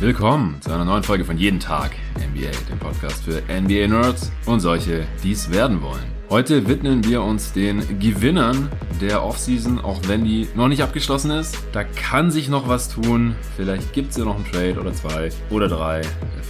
Willkommen zu einer neuen Folge von Jeden Tag NBA, dem Podcast für NBA-Nerds und solche, die es werden wollen. Heute widmen wir uns den Gewinnern der Offseason, auch wenn die noch nicht abgeschlossen ist. Da kann sich noch was tun. Vielleicht gibt es ja noch einen Trade oder zwei oder drei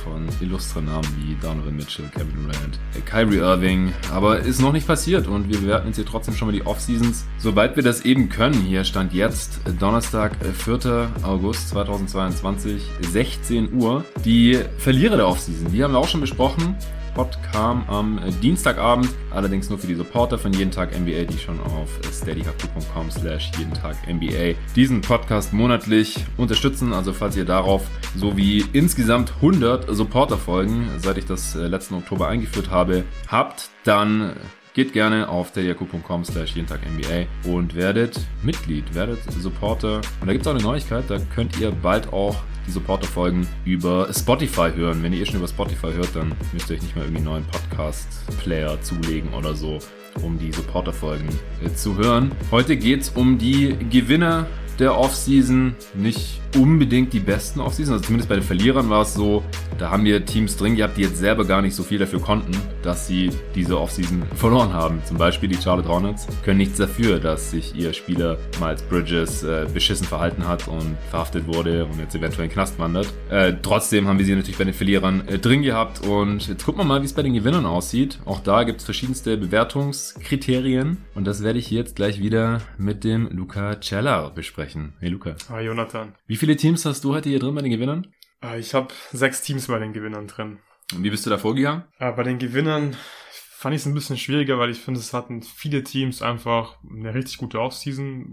von illustren Namen wie Donovan Mitchell, Kevin Durant, Kyrie Irving. Aber ist noch nicht passiert und wir bewerten jetzt hier trotzdem schon mal die Offseasons, sobald wir das eben können. Hier stand jetzt Donnerstag, 4. August 2022, 16 Uhr. Die Verlierer der Offseason, die haben wir auch schon besprochen. Pod kam am Dienstagabend, allerdings nur für die Supporter von Jeden Tag NBA, die schon auf steadyhq.com slash jeden Tag NBA diesen Podcast monatlich unterstützen. Also falls ihr darauf sowie insgesamt 100 Supporter-Folgen, seit ich das äh, letzten Oktober eingeführt habe, habt, dann Geht gerne auf steadyhq.com slash jeden Tag NBA und werdet Mitglied, werdet Supporter. Und da gibt es auch eine Neuigkeit, da könnt ihr bald auch die Supporter-Folgen über Spotify hören. Wenn ihr schon über Spotify hört, dann müsst ihr euch nicht mehr irgendwie einen neuen Podcast-Player zulegen oder so, um die Supporter-Folgen äh, zu hören. Heute geht es um die Gewinner der Offseason. Nicht unbedingt die besten Offseason. Also zumindest bei den Verlierern war es so, da haben wir Teams drin gehabt, die jetzt selber gar nicht so viel dafür konnten, dass sie diese Offseason verloren haben. Zum Beispiel die Charlotte Hornets können nichts dafür, dass sich ihr Spieler Miles Bridges äh, beschissen verhalten hat und verhaftet wurde und jetzt eventuell in den Knast wandert. Äh, trotzdem haben wir sie natürlich bei den Verlierern äh, drin gehabt und jetzt gucken wir mal, wie es bei den Gewinnern aussieht. Auch da gibt es verschiedenste Bewertungskriterien und das werde ich jetzt gleich wieder mit dem Luca Cella besprechen. Hey Luca. Hi Jonathan. Wie viele Teams hast du heute hier drin bei den Gewinnern? Äh, ich habe sechs Teams bei den Gewinnern drin. Und wie bist du da vorgegangen? Äh, bei den Gewinnern fand ich es ein bisschen schwieriger, weil ich finde, es hatten viele Teams einfach eine richtig gute Offseason,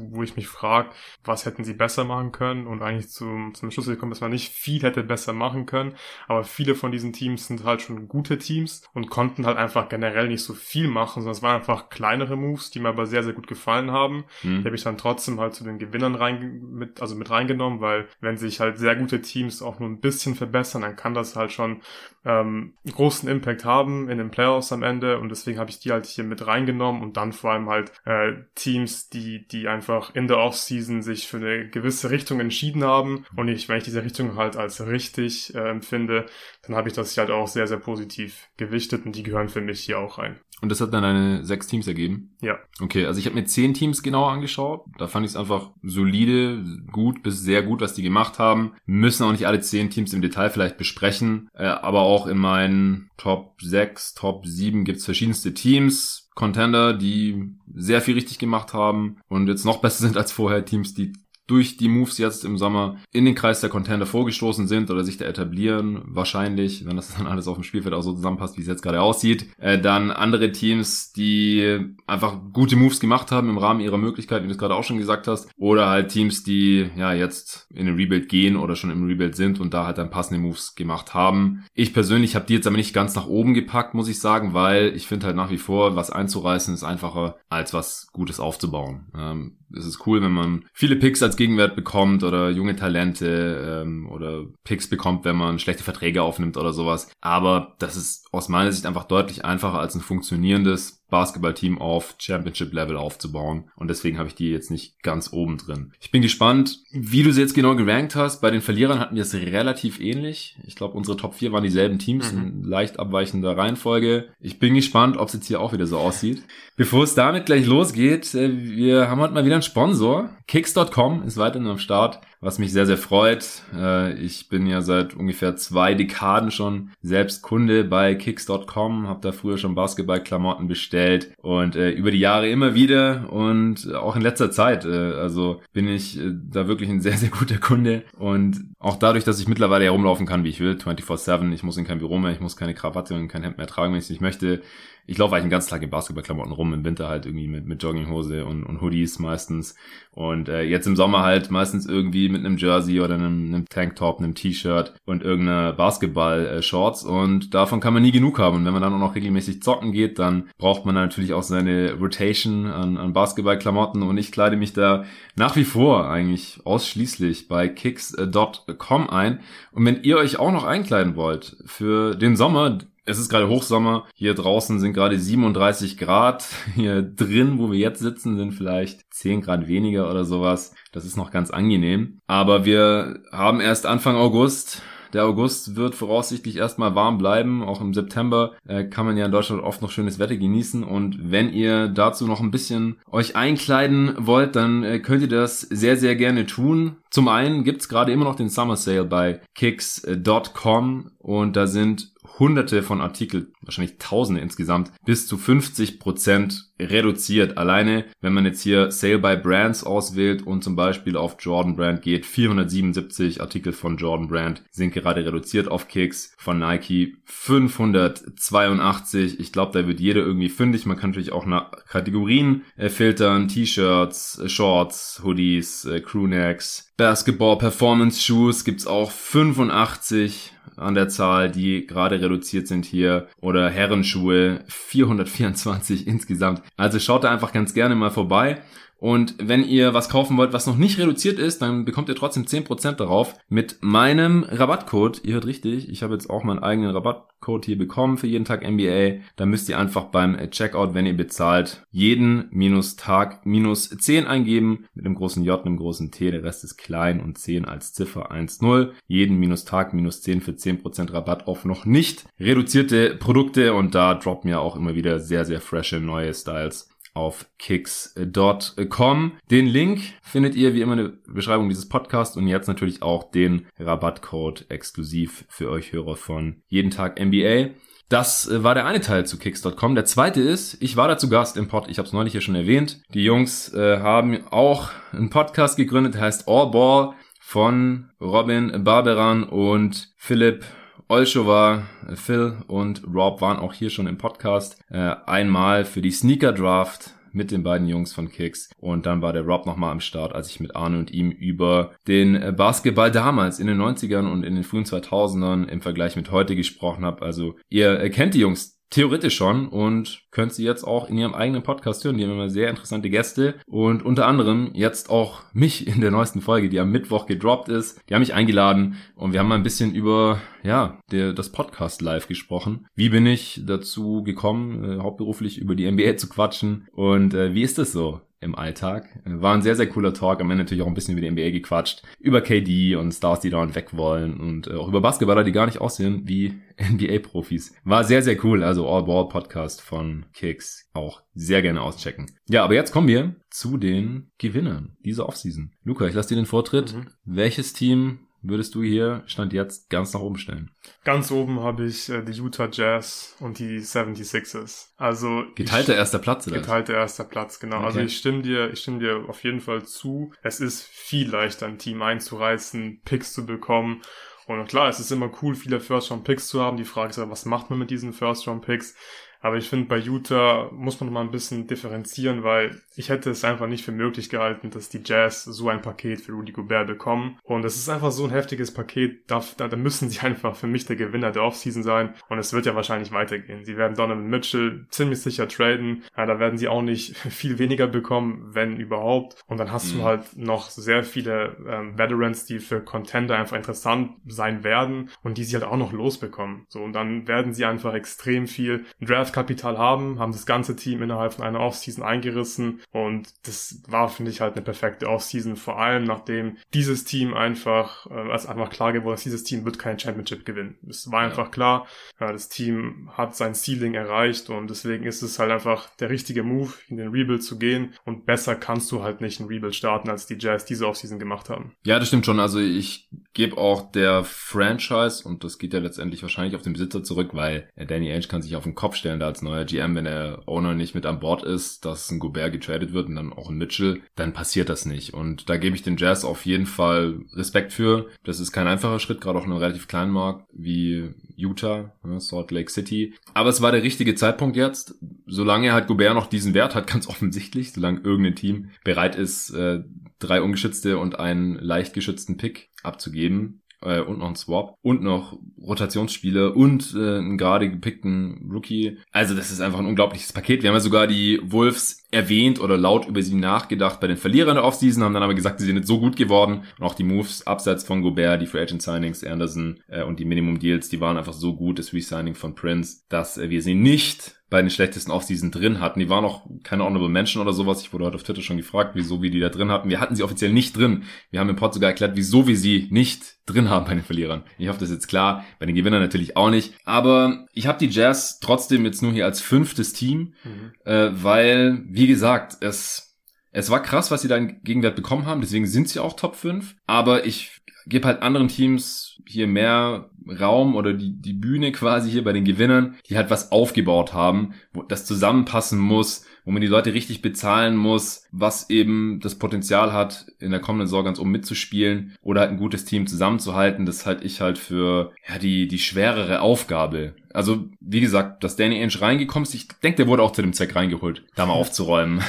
wo ich mich frage, was hätten sie besser machen können und eigentlich zum, zum Schluss gekommen, dass man nicht viel hätte besser machen können, aber viele von diesen Teams sind halt schon gute Teams und konnten halt einfach generell nicht so viel machen, sondern es waren einfach kleinere Moves, die mir aber sehr, sehr gut gefallen haben. Hm. Die habe ich dann trotzdem halt zu den Gewinnern rein, mit, also mit reingenommen, weil wenn sich halt sehr gute Teams auch nur ein bisschen verbessern, dann kann das halt schon ähm, großen Impact haben in den Playoffs am Ende und deswegen habe ich die halt hier mit reingenommen und dann vor allem halt äh, Teams, die die einfach in der Offseason sich für eine gewisse Richtung entschieden haben und ich, wenn ich diese Richtung halt als richtig äh, empfinde, dann habe ich das hier halt auch sehr, sehr positiv gewichtet und die gehören für mich hier auch rein. Und das hat dann eine sechs Teams ergeben? Ja. Okay, also ich habe mir zehn Teams genauer angeschaut. Da fand ich es einfach solide, gut bis sehr gut, was die gemacht haben. Müssen auch nicht alle zehn Teams im Detail vielleicht besprechen, äh, aber auch in meinen Top 6, Top 7 gibt's verschiedenste Teams. Contender, die sehr viel richtig gemacht haben und jetzt noch besser sind als vorher. Teams, die durch die Moves jetzt im Sommer in den Kreis der Contender vorgestoßen sind oder sich da etablieren, wahrscheinlich, wenn das dann alles auf dem Spielfeld auch so zusammenpasst, wie es jetzt gerade aussieht. Äh, dann andere Teams, die einfach gute Moves gemacht haben im Rahmen ihrer Möglichkeiten, wie du es gerade auch schon gesagt hast. Oder halt Teams, die ja jetzt in den Rebuild gehen oder schon im Rebuild sind und da halt dann passende Moves gemacht haben. Ich persönlich habe die jetzt aber nicht ganz nach oben gepackt, muss ich sagen, weil ich finde halt nach wie vor, was einzureißen ist einfacher, als was Gutes aufzubauen. Ähm, es ist cool, wenn man viele Picks als Gegenwert bekommt oder junge Talente ähm, oder Picks bekommt, wenn man schlechte Verträge aufnimmt oder sowas. Aber das ist aus meiner Sicht einfach deutlich einfacher als ein funktionierendes Basketballteam auf Championship-Level aufzubauen. Und deswegen habe ich die jetzt nicht ganz oben drin. Ich bin gespannt, wie du sie jetzt genau gerankt hast. Bei den Verlierern hatten wir es relativ ähnlich. Ich glaube, unsere Top 4 waren dieselben Teams mhm. in leicht abweichender Reihenfolge. Ich bin gespannt, ob es jetzt hier auch wieder so aussieht. Bevor es damit gleich losgeht, äh, wir haben heute mal wieder einen Sponsor. Kicks.com ist weiterhin am Start was mich sehr, sehr freut. Äh, ich bin ja seit ungefähr zwei Dekaden schon selbst Kunde bei Kicks.com, habe da früher schon Basketballklamotten bestellt und äh, über die Jahre immer wieder und auch in letzter Zeit. Äh, also bin ich da wirklich ein sehr, sehr guter Kunde und auch dadurch, dass ich mittlerweile herumlaufen kann, wie ich will, 24-7, ich muss in kein Büro mehr, ich muss keine Krawatte und kein Hemd mehr tragen, wenn ich es nicht möchte ich laufe eigentlich den ganzen Tag in Basketballklamotten rum, im Winter halt irgendwie mit, mit Jogginghose und, und Hoodies meistens. Und äh, jetzt im Sommer halt meistens irgendwie mit einem Jersey oder einem, einem Tanktop, einem T-Shirt und irgendeiner Basketball-Shorts. Und davon kann man nie genug haben. Und wenn man dann auch noch regelmäßig zocken geht, dann braucht man natürlich auch seine Rotation an, an Basketballklamotten. Und ich kleide mich da nach wie vor eigentlich ausschließlich bei kicks.com ein. Und wenn ihr euch auch noch einkleiden wollt für den Sommer, Es ist gerade Hochsommer. Hier draußen sind gerade 37 Grad. Hier drin, wo wir jetzt sitzen, sind vielleicht 10 Grad weniger oder sowas. Das ist noch ganz angenehm. Aber wir haben erst Anfang August. Der August wird voraussichtlich erstmal warm bleiben. Auch im September äh, kann man ja in Deutschland oft noch schönes Wetter genießen. Und wenn ihr dazu noch ein bisschen euch einkleiden wollt, dann äh, könnt ihr das sehr, sehr gerne tun. Zum einen gibt's gerade immer noch den Summer Sale bei kicks.com und da sind hunderte von Artikeln, wahrscheinlich tausende insgesamt, bis zu 50 Prozent reduziert. Alleine, wenn man jetzt hier Sale by Brands auswählt und zum Beispiel auf Jordan Brand geht, 477 Artikel von Jordan Brand sind gerade reduziert auf Kicks, von Nike 582. Ich glaube, da wird jeder irgendwie fündig. Man kann natürlich auch nach Kategorien äh, filtern, T-Shirts, Shorts, Hoodies, äh, Crewnecks, Basketball Performance Shoes gibt's auch 85 an der Zahl, die gerade reduziert sind hier. Oder Herrenschuhe 424 insgesamt. Also schaut da einfach ganz gerne mal vorbei. Und wenn ihr was kaufen wollt, was noch nicht reduziert ist, dann bekommt ihr trotzdem 10% darauf mit meinem Rabattcode. Ihr hört richtig, ich habe jetzt auch meinen eigenen Rabattcode hier bekommen für jeden Tag NBA. Da müsst ihr einfach beim Checkout, wenn ihr bezahlt, jeden minus Tag minus 10 eingeben. Mit einem großen J, einem großen T, der Rest ist klein und 10 als Ziffer 1-0. Jeden minus Tag minus 10 für 10% Rabatt auf noch nicht reduzierte Produkte. Und da droppen ja auch immer wieder sehr, sehr frische neue Styles auf kicks.com. Den Link findet ihr wie immer in der Beschreibung dieses Podcasts und jetzt natürlich auch den Rabattcode exklusiv für euch Hörer von Jeden Tag NBA. Das äh, war der eine Teil zu Kicks.com. Der zweite ist, ich war dazu Gast im Pod, ich habe es neulich hier schon erwähnt. Die Jungs äh, haben auch einen Podcast gegründet, der heißt All Ball von Robin Barberan und Philipp Olschowa, Phil und Rob waren auch hier schon im Podcast. Äh, einmal für die Sneaker Draft mit den beiden Jungs von Kicks. Und dann war der Rob nochmal am Start, als ich mit Arne und ihm über den Basketball damals in den 90ern und in den frühen 2000ern im Vergleich mit heute gesprochen habe. Also ihr kennt die Jungs Theoretisch schon und könnt sie jetzt auch in ihrem eigenen Podcast hören. Die haben immer sehr interessante Gäste und unter anderem jetzt auch mich in der neuesten Folge, die am Mittwoch gedroppt ist. Die haben mich eingeladen und wir haben mal ein bisschen über, ja, der, das Podcast live gesprochen. Wie bin ich dazu gekommen, äh, hauptberuflich über die NBA zu quatschen und äh, wie ist es so? Im Alltag. War ein sehr, sehr cooler Talk. Am Ende natürlich auch ein bisschen über die NBA gequatscht. Über KD und Stars, die dauernd weg wollen. Und äh, auch über Basketballer, die gar nicht aussehen wie NBA-Profis. War sehr, sehr cool. Also All-Ball-Podcast von Kicks. Auch sehr gerne auschecken. Ja, aber jetzt kommen wir zu den Gewinnern dieser Offseason. Luca, ich lasse dir den Vortritt. Mhm. Welches Team würdest du hier Stand jetzt ganz nach oben stellen? Ganz oben habe ich äh, die Utah Jazz und die 76ers. Also geteilter erster Platz oder? Geteilter erster Platz, genau. Also okay. Also ich stimme dir, ich stimme dir auf jeden Fall zu. Es ist viel leichter ein Team einzureißen, Picks zu bekommen. Und klar, es ist immer cool, viele First-Round-Picks zu haben. Die Frage ist ja, was macht man mit diesen First-Round-Picks? Aber ich finde, bei Utah muss man mal ein bisschen differenzieren, weil ich hätte es einfach nicht für möglich gehalten, dass die Jazz so ein Paket für Rudy Gobert bekommen. Und es ist einfach so ein heftiges Paket, da, da, da müssen sie einfach für mich der Gewinner der Offseason sein. Und es wird ja wahrscheinlich weitergehen. Sie werden Donovan Mitchell ziemlich sicher traden. Ja, da werden sie auch nicht viel weniger bekommen, wenn überhaupt. Und dann hast mhm. du halt noch sehr viele ähm, Veterans, die für Contender einfach interessant sein werden und die sie halt auch noch losbekommen. So, und dann werden sie einfach extrem viel Draft Draftkapital haben, haben das ganze Team innerhalb von einer Offseason eingerissen und das war, finde ich, halt eine perfekte Offseason, vor allem nachdem dieses Team einfach, äh, als einfach klar geworden ist, dieses Team wird kein Championship gewinnen. Es war einfach ja. klar, ja, das Team hat sein Ceiling erreicht und deswegen ist es halt einfach der richtige Move, in den Rebuild zu gehen und besser kannst du halt nicht einen Rebuild starten, als die Jazz diese Offseason gemacht haben. Ja, das stimmt schon. Also ich gebe auch der Franchise, und das geht ja letztendlich wahrscheinlich auf den Besitzer zurück, weil Danny Ainge kann sich auf den Kopf stellen, da als neuer GM, wenn der Owner nicht mit an Bord ist, dass ein Gobert getradet wird und dann auch ein Mitchell, dann passiert das nicht. Und da gebe ich den Jazz auf jeden Fall Respekt für. Das ist kein einfacher Schritt, gerade auch in einem relativ kleinen Markt wie Utah, ne, Salt Lake City. Aber es war der richtige Zeitpunkt jetzt. Solange halt Gobert noch diesen Wert hat, ganz offensichtlich, solange irgendein Team bereit ist, äh, drei ungeschützte und einen leicht geschützten Pick abzugeben, äh, und noch ein Swap und noch Rotationsspiele und äh, einen gerade gepickten Rookie. Also das ist einfach ein unglaubliches Paket. Wir haben ja sogar die Wolves erwähnt oder laut über sie nachgedacht bei den Verlierern der Offseason, haben dann aber gesagt, sie sind nicht so gut geworden. Und auch die Moves abseits von Gobert, die Free Agent Signings, Anderson äh, und die Minimum Deals, die waren einfach so gut, das Resigning von Prince, dass äh, wir sie nicht bei den schlechtesten Offseason drin hatten. Die waren auch keine Honorable Mention oder sowas. Ich wurde heute auf Twitter schon gefragt, wieso wir die da drin hatten. Wir hatten sie offiziell nicht drin. Wir haben im Pod sogar erklärt, wieso wir sie nicht drin haben bei den Verlierern. Ich hoffe, das ist jetzt klar. Bei den Gewinnern natürlich auch nicht. Aber ich habe die Jazz trotzdem jetzt nur hier als fünftes Team, mhm. äh, weil, wie gesagt, es es war krass, was sie da in Gegenwert bekommen haben, deswegen sind sie auch Top 5. Aber ich gebe halt anderen Teams hier mehr Raum oder die, die Bühne quasi hier bei den Gewinnern, die halt was aufgebaut haben, wo das zusammenpassen muss, wo man die Leute richtig bezahlen muss, was eben das Potenzial hat, in der kommenden Saison ganz um mitzuspielen oder halt ein gutes Team zusammenzuhalten. Das halte ich halt für ja die, die schwerere Aufgabe. Also, wie gesagt, dass Danny Ainge reingekommen ist, ich denke, der wurde auch zu dem Zweck reingeholt, da mal aufzuräumen.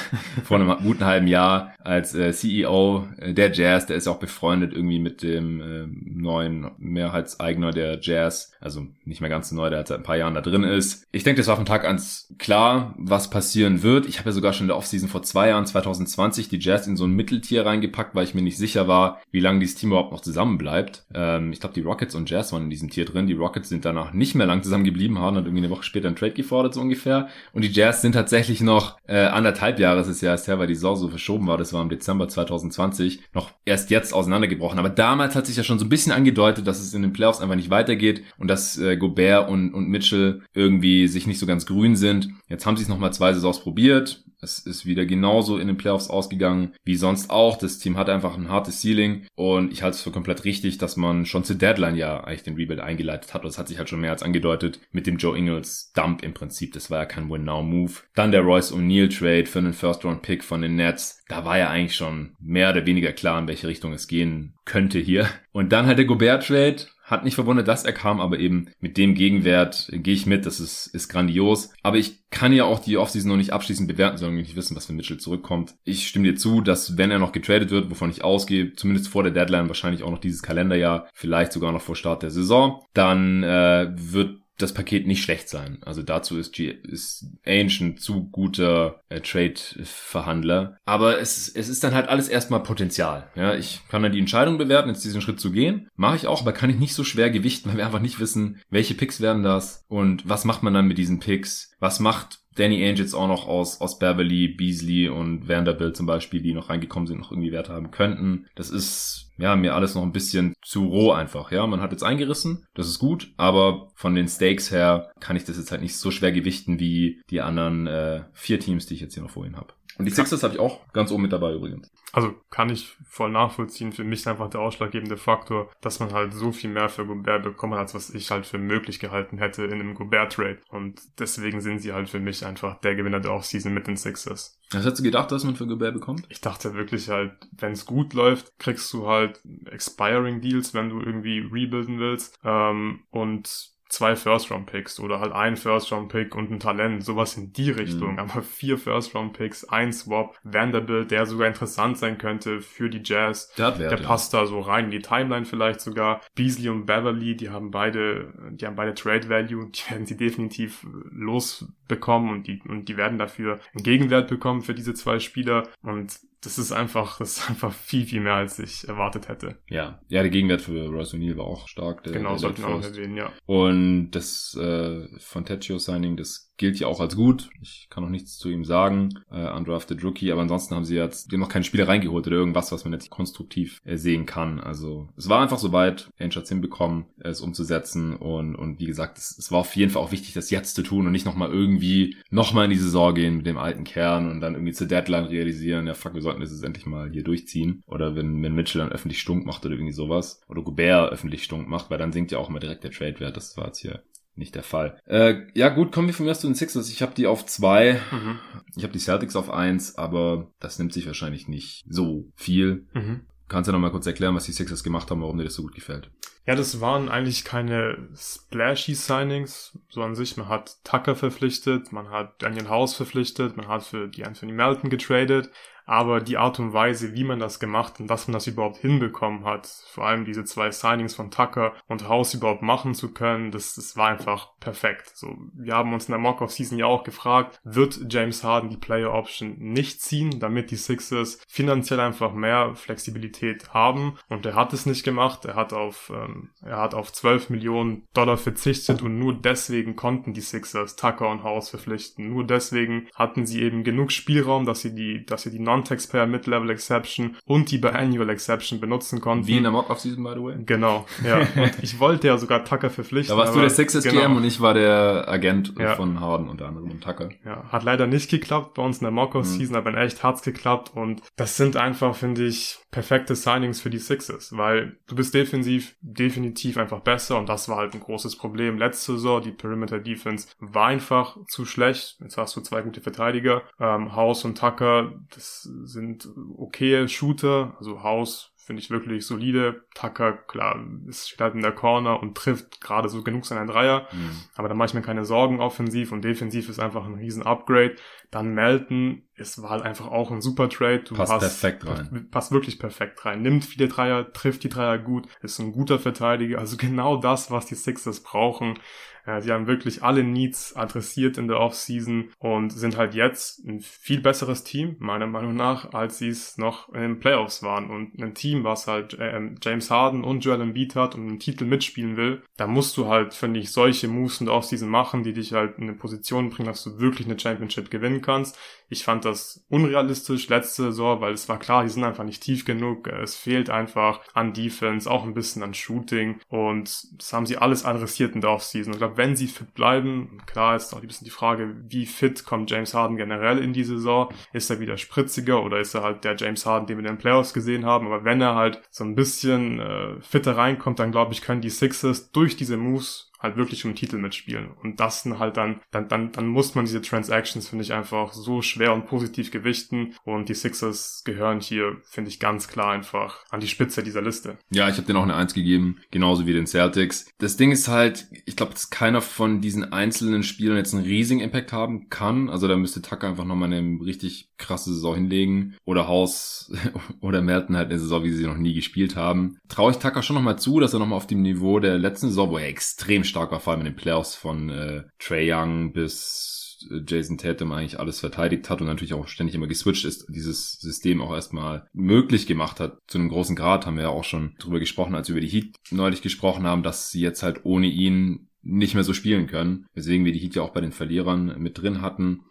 Vor einem guten halben Jahr als äh, CEO äh, der Jazz, der ist auch befreundet irgendwie mit dem äh, neuen Mehrheitseigner der Jazz. Also nicht mehr ganz so neu, der seit ein paar Jahren da drin ist. Ich denke, das war von Tag an klar, was passieren wird. Ich habe ja sogar schon in der Offseason vor zwei Jahren, 2020, die Jazz in so ein Mitteltier reingepackt, weil ich mir nicht sicher war, wie lange dieses Team überhaupt noch zusammenbleibt. Ähm, ich glaube, die Rockets und Jazz waren in diesem Tier drin. Die Rockets sind danach nicht mehr lang zusammen geblieben, haben dann irgendwie eine Woche später einen Trade gefordert, so ungefähr. Und die Jazz sind tatsächlich noch äh, anderthalb Jahre, es ist ja erst her, weil die Saison so verschoben war, das war im Dezember 2020, noch erst jetzt auseinandergebrochen. Aber damals hat sich ja schon so ein bisschen angedeutet, dass es in den Playoffs einfach nicht weitergeht und dass äh, Gobert und, und Mitchell irgendwie sich nicht so ganz grün sind. Jetzt haben sie es nochmal zwei Saisons probiert. Es ist wieder genauso in den Playoffs ausgegangen wie sonst auch. Das Team hat einfach ein hartes Ceiling und ich halte es für komplett richtig, dass man schon zur Deadline ja eigentlich den Rebuild eingeleitet hat. Das hat sich halt schon mehr als angedeutet mit dem Joe Ingles Dump im Prinzip. Das war ja kein Win-Now-Move. Dann der Royce O'Neal Trade für einen First-Round-Pick von den Nets. Da war ja eigentlich schon mehr oder weniger klar, in welche Richtung es gehen könnte hier. Und dann halt der Gobert Trade hat nicht verwundert, dass er kam, aber eben mit dem Gegenwert gehe ich mit. Das ist, ist grandios. Aber ich kann ja auch die Offseason noch nicht abschließend bewerten, sondern nicht wissen, was für Mitchell zurückkommt. Ich stimme dir zu, dass wenn er noch getradet wird, wovon ich ausgehe, zumindest vor der Deadline, wahrscheinlich auch noch dieses Kalenderjahr, vielleicht sogar noch vor Start der Saison, dann äh, wird das Paket nicht schlecht sein. Also dazu ist, G ist Ainge ein zu guter äh, Trade-Verhandler. Aber es, es ist dann halt alles erstmal Potenzial. Ja, ich kann dann die Entscheidung bewerten, jetzt diesen Schritt zu gehen. Mache ich auch, aber kann ich nicht so schwer gewichten, weil wir einfach nicht wissen, welche Picks werden das und was macht man dann mit diesen Picks. Was macht Danny Ainge jetzt auch noch aus, aus Beverly, Beasley und Vanderbilt zum Beispiel, die noch reingekommen sind, noch irgendwie Wert haben könnten. Das ist ja, mir alles noch ein bisschen zu roh einfach. Ja, man hat jetzt eingerissen, das ist gut, aber von den Stakes her kann ich das jetzt halt nicht so schwer gewichten wie die anderen äh, vier Teams, die ich jetzt hier noch vorhin habe. Und die Sixers habe ich auch ganz oben mit dabei übrigens. Also kann ich voll nachvollziehen. Für mich ist einfach der ausschlaggebende Faktor, dass man halt so viel mehr für Gobert bekommen hat, als was ich halt für möglich gehalten hätte in einem Gobert-Trade. Und deswegen sind sie halt für mich einfach der Gewinner der Offseason mit den Sixers. Was hättest du gedacht, dass man für Gobert bekommt? Ich dachte wirklich halt, wenn es gut läuft, kriegst du halt Expiring Deals, wenn du irgendwie rebuilden willst. Ähm, und zwei First-Round-Picks oder halt ein First-Round-Pick und ein Talent, sowas in die Richtung. Mhm. Aber vier First-Round-Picks, ein Swap, Vanderbilt, der sogar interessant sein könnte für die Jazz. Der, der passt da so rein in die Timeline vielleicht sogar. Beasley und Beverly, die haben beide, die haben beide Trade-Value, die werden sie definitiv losbekommen und die, und die werden dafür einen Gegenwert bekommen für diese zwei Spieler. Und das ist einfach, das ist einfach viel, viel mehr, als ich erwartet hätte. Ja, ja, der Gegenwert für Royce O'Neill war auch stark. Der, genau, sollten wir auch erwähnen, ja. Und das äh, Fontecchio-Signing, das gilt ja auch als gut. Ich kann noch nichts zu ihm sagen. Äh, undrafted Rookie, aber ansonsten haben sie jetzt dem noch keine Spiele reingeholt oder irgendwas, was man jetzt konstruktiv äh, sehen kann. Also es war einfach soweit, Ainge hat hinbekommen, es umzusetzen und, und wie gesagt, es, es war auf jeden Fall auch wichtig, das jetzt zu tun und nicht nochmal irgendwie nochmal in die Saison gehen mit dem alten Kern und dann irgendwie zur Deadline realisieren, ja fuck, wir sollten das jetzt endlich mal hier durchziehen. Oder wenn, wenn Mitchell dann öffentlich stunk macht oder irgendwie sowas. Oder Gobert öffentlich stunk macht, weil dann sinkt ja auch immer direkt der Trade-Wert. Das war jetzt hier nicht der Fall. Äh, ja gut, kommen wir von mir zu den Sixers. Ich habe die auf zwei. Mhm. Ich habe die Celtics auf eins, aber das nimmt sich wahrscheinlich nicht so viel. Mhm. Kannst du noch mal kurz erklären, was die Sixers gemacht haben, warum dir das so gut gefällt? Ja, das waren eigentlich keine splashy Signings, so an sich. Man hat Tucker verpflichtet, man hat Daniel House verpflichtet, man hat für die Anthony Melton getradet, aber die Art und Weise, wie man das gemacht und dass man das überhaupt hinbekommen hat, vor allem diese zwei Signings von Tucker und House überhaupt machen zu können, das, das war einfach perfekt. So, wir haben uns in der Mock-Off-Season ja auch gefragt, wird James Harden die Player Option nicht ziehen, damit die Sixers finanziell einfach mehr Flexibilität haben und er hat es nicht gemacht. Er hat auf, ähm, er hat auf 12 Millionen Dollar verzichtet und nur deswegen konnten die Sixers Tucker und House verpflichten. Nur deswegen hatten sie eben genug Spielraum, dass sie die, dass sie die Non-Taxpayer Mid-Level Exception und die Biannual Exception benutzen konnten. Wie in der Mock-Off-Season, by the way. Genau, ja. Und ich wollte ja sogar Tucker verpflichten. Da warst du der Sixers genau. GM und ich war der Agent Ja. von Harden unter anderem und Tucker. Ja, hat leider nicht geklappt bei uns in der Mock-Off-Season, aber in echt hat's geklappt und das sind einfach, finde ich, perfekte Signings für die Sixers, weil du bist defensiv definitiv einfach besser und das war halt ein großes Problem. Letzte Saison, die Perimeter Defense war einfach zu schlecht. Jetzt hast du zwei gute Verteidiger. Ähm, House und Tucker, das sind okay Shooter, also House finde ich wirklich solide. Tucker, klar, ist steht halt in der Corner und trifft gerade so genug seiner Dreier. Mhm. Aber da mache ich mir keine Sorgen offensiv und defensiv ist einfach ein riesen Upgrade. Dann Melton, es war halt einfach auch ein super Trade. Du Passt hast, perfekt rein. Passt wirklich perfekt rein. Nimmt viele Dreier, trifft die Dreier gut, ist ein guter Verteidiger. Also genau das, was die Sixers brauchen. Äh, Sie haben wirklich alle Needs adressiert in der Offseason und sind halt jetzt ein viel besseres Team, meiner Meinung nach, als sie es noch in den Playoffs waren. Und ein Team, was halt ähm, James Harden und Joel Embiid hat und einen Titel mitspielen will, da musst du halt, finde ich, solche Moves in der Offseason machen, die dich halt in eine Position bringen, dass du wirklich eine Championship gewinnen kannst. Ich fand das unrealistisch letzte Saison, weil es war klar, die sind einfach nicht tief genug. Es fehlt einfach an Defense, auch ein bisschen an Shooting und das haben sie alles adressiert in der Offseason. Ich glaube, wenn sie fit bleiben, klar ist auch ein bisschen die Frage, wie fit kommt James Harden generell in die Saison? Ist er wieder spritziger oder ist er halt der James Harden, den wir in den Playoffs gesehen haben? Aber wenn er halt so ein bisschen äh, fitter reinkommt, dann glaube ich, können die Sixers durch diese Moves halt wirklich um Titel mitspielen. Und das sind halt dann, dann, dann, dann muss man diese Transactions, finde ich, einfach so schwer und positiv gewichten. Und die Sixers gehören hier, finde ich, ganz klar einfach an die Spitze dieser Liste. Ja, ich habe denen auch eine Eins gegeben, genauso wie den Celtics. Das Ding ist halt, ich glaube, dass keiner von diesen einzelnen Spielern jetzt einen riesigen Impact haben kann. Also da müsste Tucker einfach nochmal eine richtig krasse Saison hinlegen. Oder House oder Melton halt eine Saison, wie sie noch nie gespielt haben. Traue ich Tucker schon nochmal zu, dass er nochmal auf dem Niveau der letzten Saison, wo er extrem stark war, vor allem in den Playoffs von äh, Trey Young bis äh, Jason Tatum eigentlich alles verteidigt hat und natürlich auch ständig immer geswitcht ist, dieses System auch erstmal möglich gemacht hat. Zu einem großen Grad haben wir ja auch schon drüber gesprochen, als wir über die Heat neulich gesprochen haben, dass sie jetzt halt ohne ihn nicht mehr so spielen können. Weswegen wir die Heat ja auch bei den Verlierern mit drin hatten.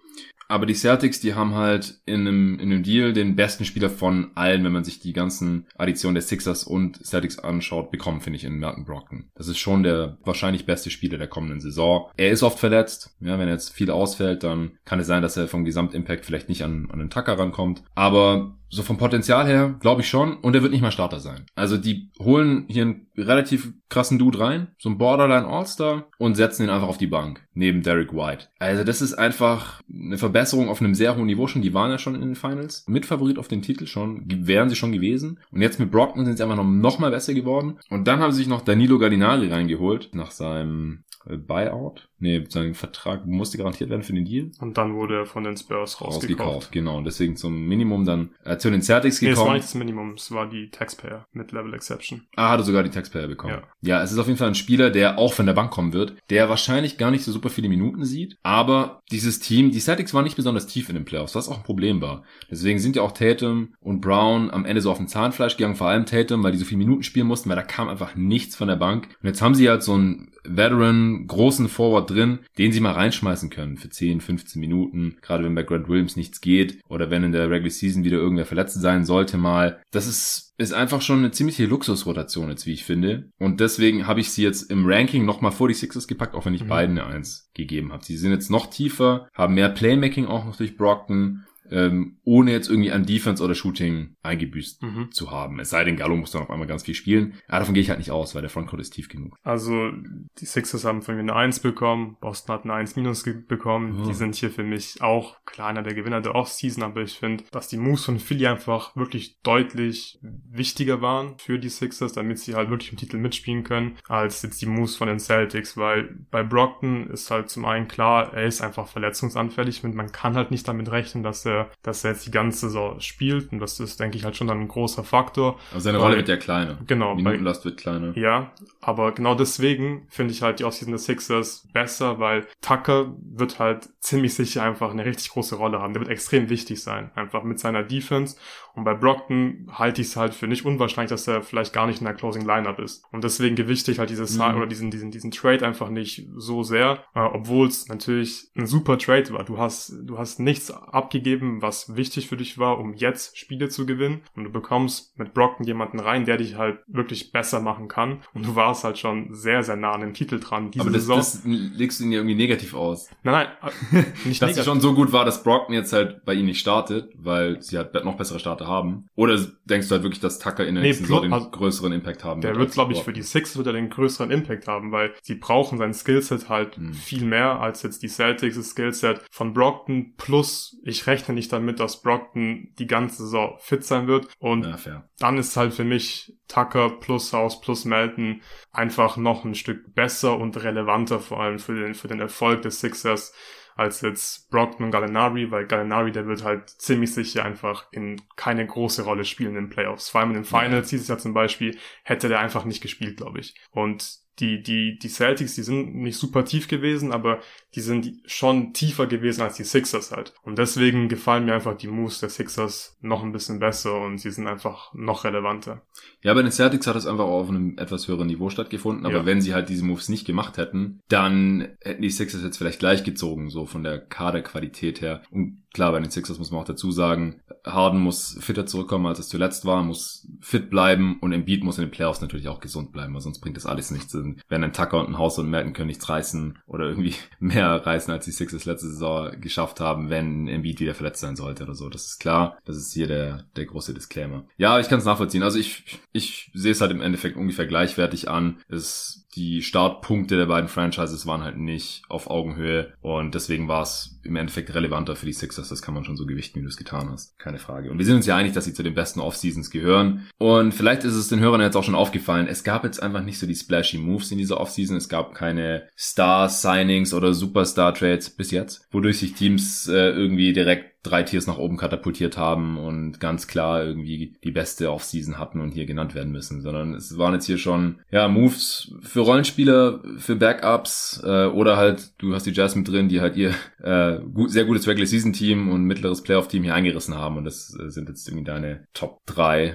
Aber die Celtics, die haben halt in einem, in einem Deal den besten Spieler von allen, wenn man sich die ganzen Additionen der Sixers und Celtics anschaut, bekommen, finde ich, in Merton Brockton. Das ist schon der wahrscheinlich beste Spieler der kommenden Saison. Er ist oft verletzt. Ja, wenn er jetzt viel ausfällt, dann kann es sein, dass er vom Gesamtimpact vielleicht nicht an, an den Tucker rankommt. Aber so vom Potenzial her glaube ich schon. Und er wird nicht mal Starter sein. Also die holen hier einen relativ krassen Dude rein, so ein Borderline All-Star und setzen ihn einfach auf die Bank neben Derek White. Also das ist einfach eine Verbesserung auf einem sehr hohen Niveau schon. Die waren ja schon in den Finals. Mitfavorit auf den Titel schon, wären sie schon gewesen. Und jetzt mit Brockton sind sie einfach noch, noch mal besser geworden. Und dann haben sie sich noch Danilo Gallinari reingeholt nach seinem Buyout. Nee, sein Vertrag musste garantiert werden für den Deal. Und dann wurde er von den Spurs rausgekauft. Rausgekauft, genau. Und deswegen zum Minimum dann äh, zu den Celtics Nee, es war gekommen. nicht das Minimum, es war die Taxpayer mit Level Exception. Ah, hat er sogar die Taxpayer bekommen. Ja. Ja. es ist auf jeden Fall ein Spieler, der auch von der Bank kommen wird, der wahrscheinlich gar nicht so super viele Minuten sieht, aber dieses Team, die Celtics waren nicht besonders tief in den Playoffs, was auch ein Problem war. Deswegen sind ja auch Tatum und Brown am Ende so auf dem Zahnfleisch gegangen, vor allem Tatum, weil die so viele Minuten spielen mussten, weil da kam einfach nichts von der Bank. Und jetzt haben sie halt so einen Veteran, großen Forward drin, den sie mal reinschmeißen können für 10, 15 Minuten, gerade wenn bei Grant Williams nichts geht oder wenn in der Regular Season wieder irgendwer verletzt sein sollte mal. Das ist ist einfach schon eine ziemliche Luxusrotation jetzt, wie ich finde. Und deswegen habe ich sie jetzt im Ranking nochmal vor die Sixers gepackt, auch wenn ich Mhm. beiden eine Eins gegeben habe. Sie sind jetzt noch tiefer, haben mehr Playmaking auch noch durch Brockton, ähm, ohne jetzt irgendwie an Defense oder Shooting eingebüßt Mhm. zu haben. Es sei denn, Gallo muss dann auf einmal ganz viel spielen. Aber davon gehe ich halt nicht aus, weil der Frontcourt ist tief genug. Also die Sixers haben von mir eine 1 bekommen, Boston hat eine 1 minus bekommen. Oh. Die sind hier für mich auch klar einer der Gewinner der Offseason, aber ich finde, dass die Moves von Philly einfach wirklich deutlich wichtiger waren für die Sixers, damit sie halt wirklich im Titel mitspielen können, als jetzt die Moves von den Celtics, weil bei Brockton ist halt zum einen klar, er ist einfach verletzungsanfällig und man kann halt nicht damit rechnen, dass er dass er jetzt die ganze Saison spielt. Und das ist, denke ich, halt schon dann ein großer Faktor. Aber seine Rolle wird ja kleiner. Genau. Minutenlast wird kleiner. Ja, aber genau deswegen finde ich halt die Offseason des Sixers besser, weil Tucker wird halt ziemlich sicher einfach eine richtig große Rolle haben. Der wird extrem wichtig sein, einfach mit seiner Defense. Und bei Brockton halte ich es halt für nicht unwahrscheinlich, dass er vielleicht gar nicht in der Closing Lineup ist. Und deswegen gewichte ich halt dieses mhm. oder diesen, diesen, diesen Trade einfach nicht so sehr, äh, obwohl es natürlich ein super Trade war. Du hast, du hast nichts abgegeben, was wichtig für dich war, um jetzt Spiele zu gewinnen. Und du bekommst mit Brockton jemanden rein, der dich halt wirklich besser machen kann. Und du warst halt schon sehr, sehr nah an dem Titel dran. Diese Aber das, Saison. das legst du ihn ja irgendwie negativ aus. Nein, nein, äh, nicht Dass es schon so gut war, dass Brockton jetzt halt bei ihnen nicht startet, weil sie halt noch bessere Starter haben. Oder denkst du halt wirklich, dass Tucker in der nee, nächsten Saison den also, größeren Impact haben der wird? Der wird, glaube ich, für die Six wird er den größeren Impact haben, weil sie brauchen sein Skillset halt hm. viel mehr als jetzt die Celtics Skillset von Brockton. Plus, ich rechne nicht damit, dass Brockton die ganze Saison fit sein wird. Und ja, dann ist halt für mich Tucker plus House plus Melton einfach noch ein Stück besser und relevanter, vor allem für den, für den Erfolg des Sixers als jetzt Brockton und Gallinari, weil Gallinari, der wird halt ziemlich sicher einfach in keine große Rolle spielen in den Playoffs. Vor allem in den Finals dieses Jahr zum Beispiel hätte der einfach nicht gespielt, glaube ich. Und die, die, die Celtics, die sind nicht super tief gewesen, aber die sind schon tiefer gewesen als die Sixers halt. Und deswegen gefallen mir einfach die Moves der Sixers noch ein bisschen besser und sie sind einfach noch relevanter. Ja, bei den Celtics hat es einfach auf einem etwas höheren Niveau stattgefunden, aber ja. wenn sie halt diese Moves nicht gemacht hätten, dann hätten die Sixers jetzt vielleicht gleich gezogen, so von der Kaderqualität her. Und klar, bei den Sixers muss man auch dazu sagen, Harden muss fitter zurückkommen, als es zuletzt war, muss fit bleiben und Embiid muss in den Playoffs natürlich auch gesund bleiben, weil sonst bringt das alles nichts. Wenn ein Tucker und ein Haus und Merton können nichts reißen oder irgendwie mehr reißen, als die Sixers letzte Saison geschafft haben, wenn Embiid wieder verletzt sein sollte oder so. Das ist klar. Das ist hier der, der große Disclaimer. Ja, ich kann es nachvollziehen. Also ich, ich sehe es halt im Endeffekt ungefähr gleichwertig an. Es die Startpunkte der beiden Franchises waren halt nicht auf Augenhöhe und deswegen war es im Endeffekt relevanter für die Sixers. Das kann man schon so gewichten, wie du es getan hast. Keine Frage. Und wir sind uns ja einig, dass sie zu den besten Offseasons gehören. Und vielleicht ist es den Hörern jetzt auch schon aufgefallen, es gab jetzt einfach nicht so die splashy Moves in dieser Offseason. Es gab keine Star-Signings oder Superstar-Trades bis jetzt, wodurch sich Teams äh, irgendwie direkt drei Tiers nach oben katapultiert haben und ganz klar irgendwie die beste Offseason hatten und hier genannt werden müssen, sondern es waren jetzt hier schon ja Moves für Rollenspieler, für Backups äh, oder halt du hast die Jazz mit drin, die halt ihr äh, gut, sehr gutes Regular Season Team und mittleres Playoff Team hier eingerissen haben und das äh, sind jetzt irgendwie deine Top 3 äh,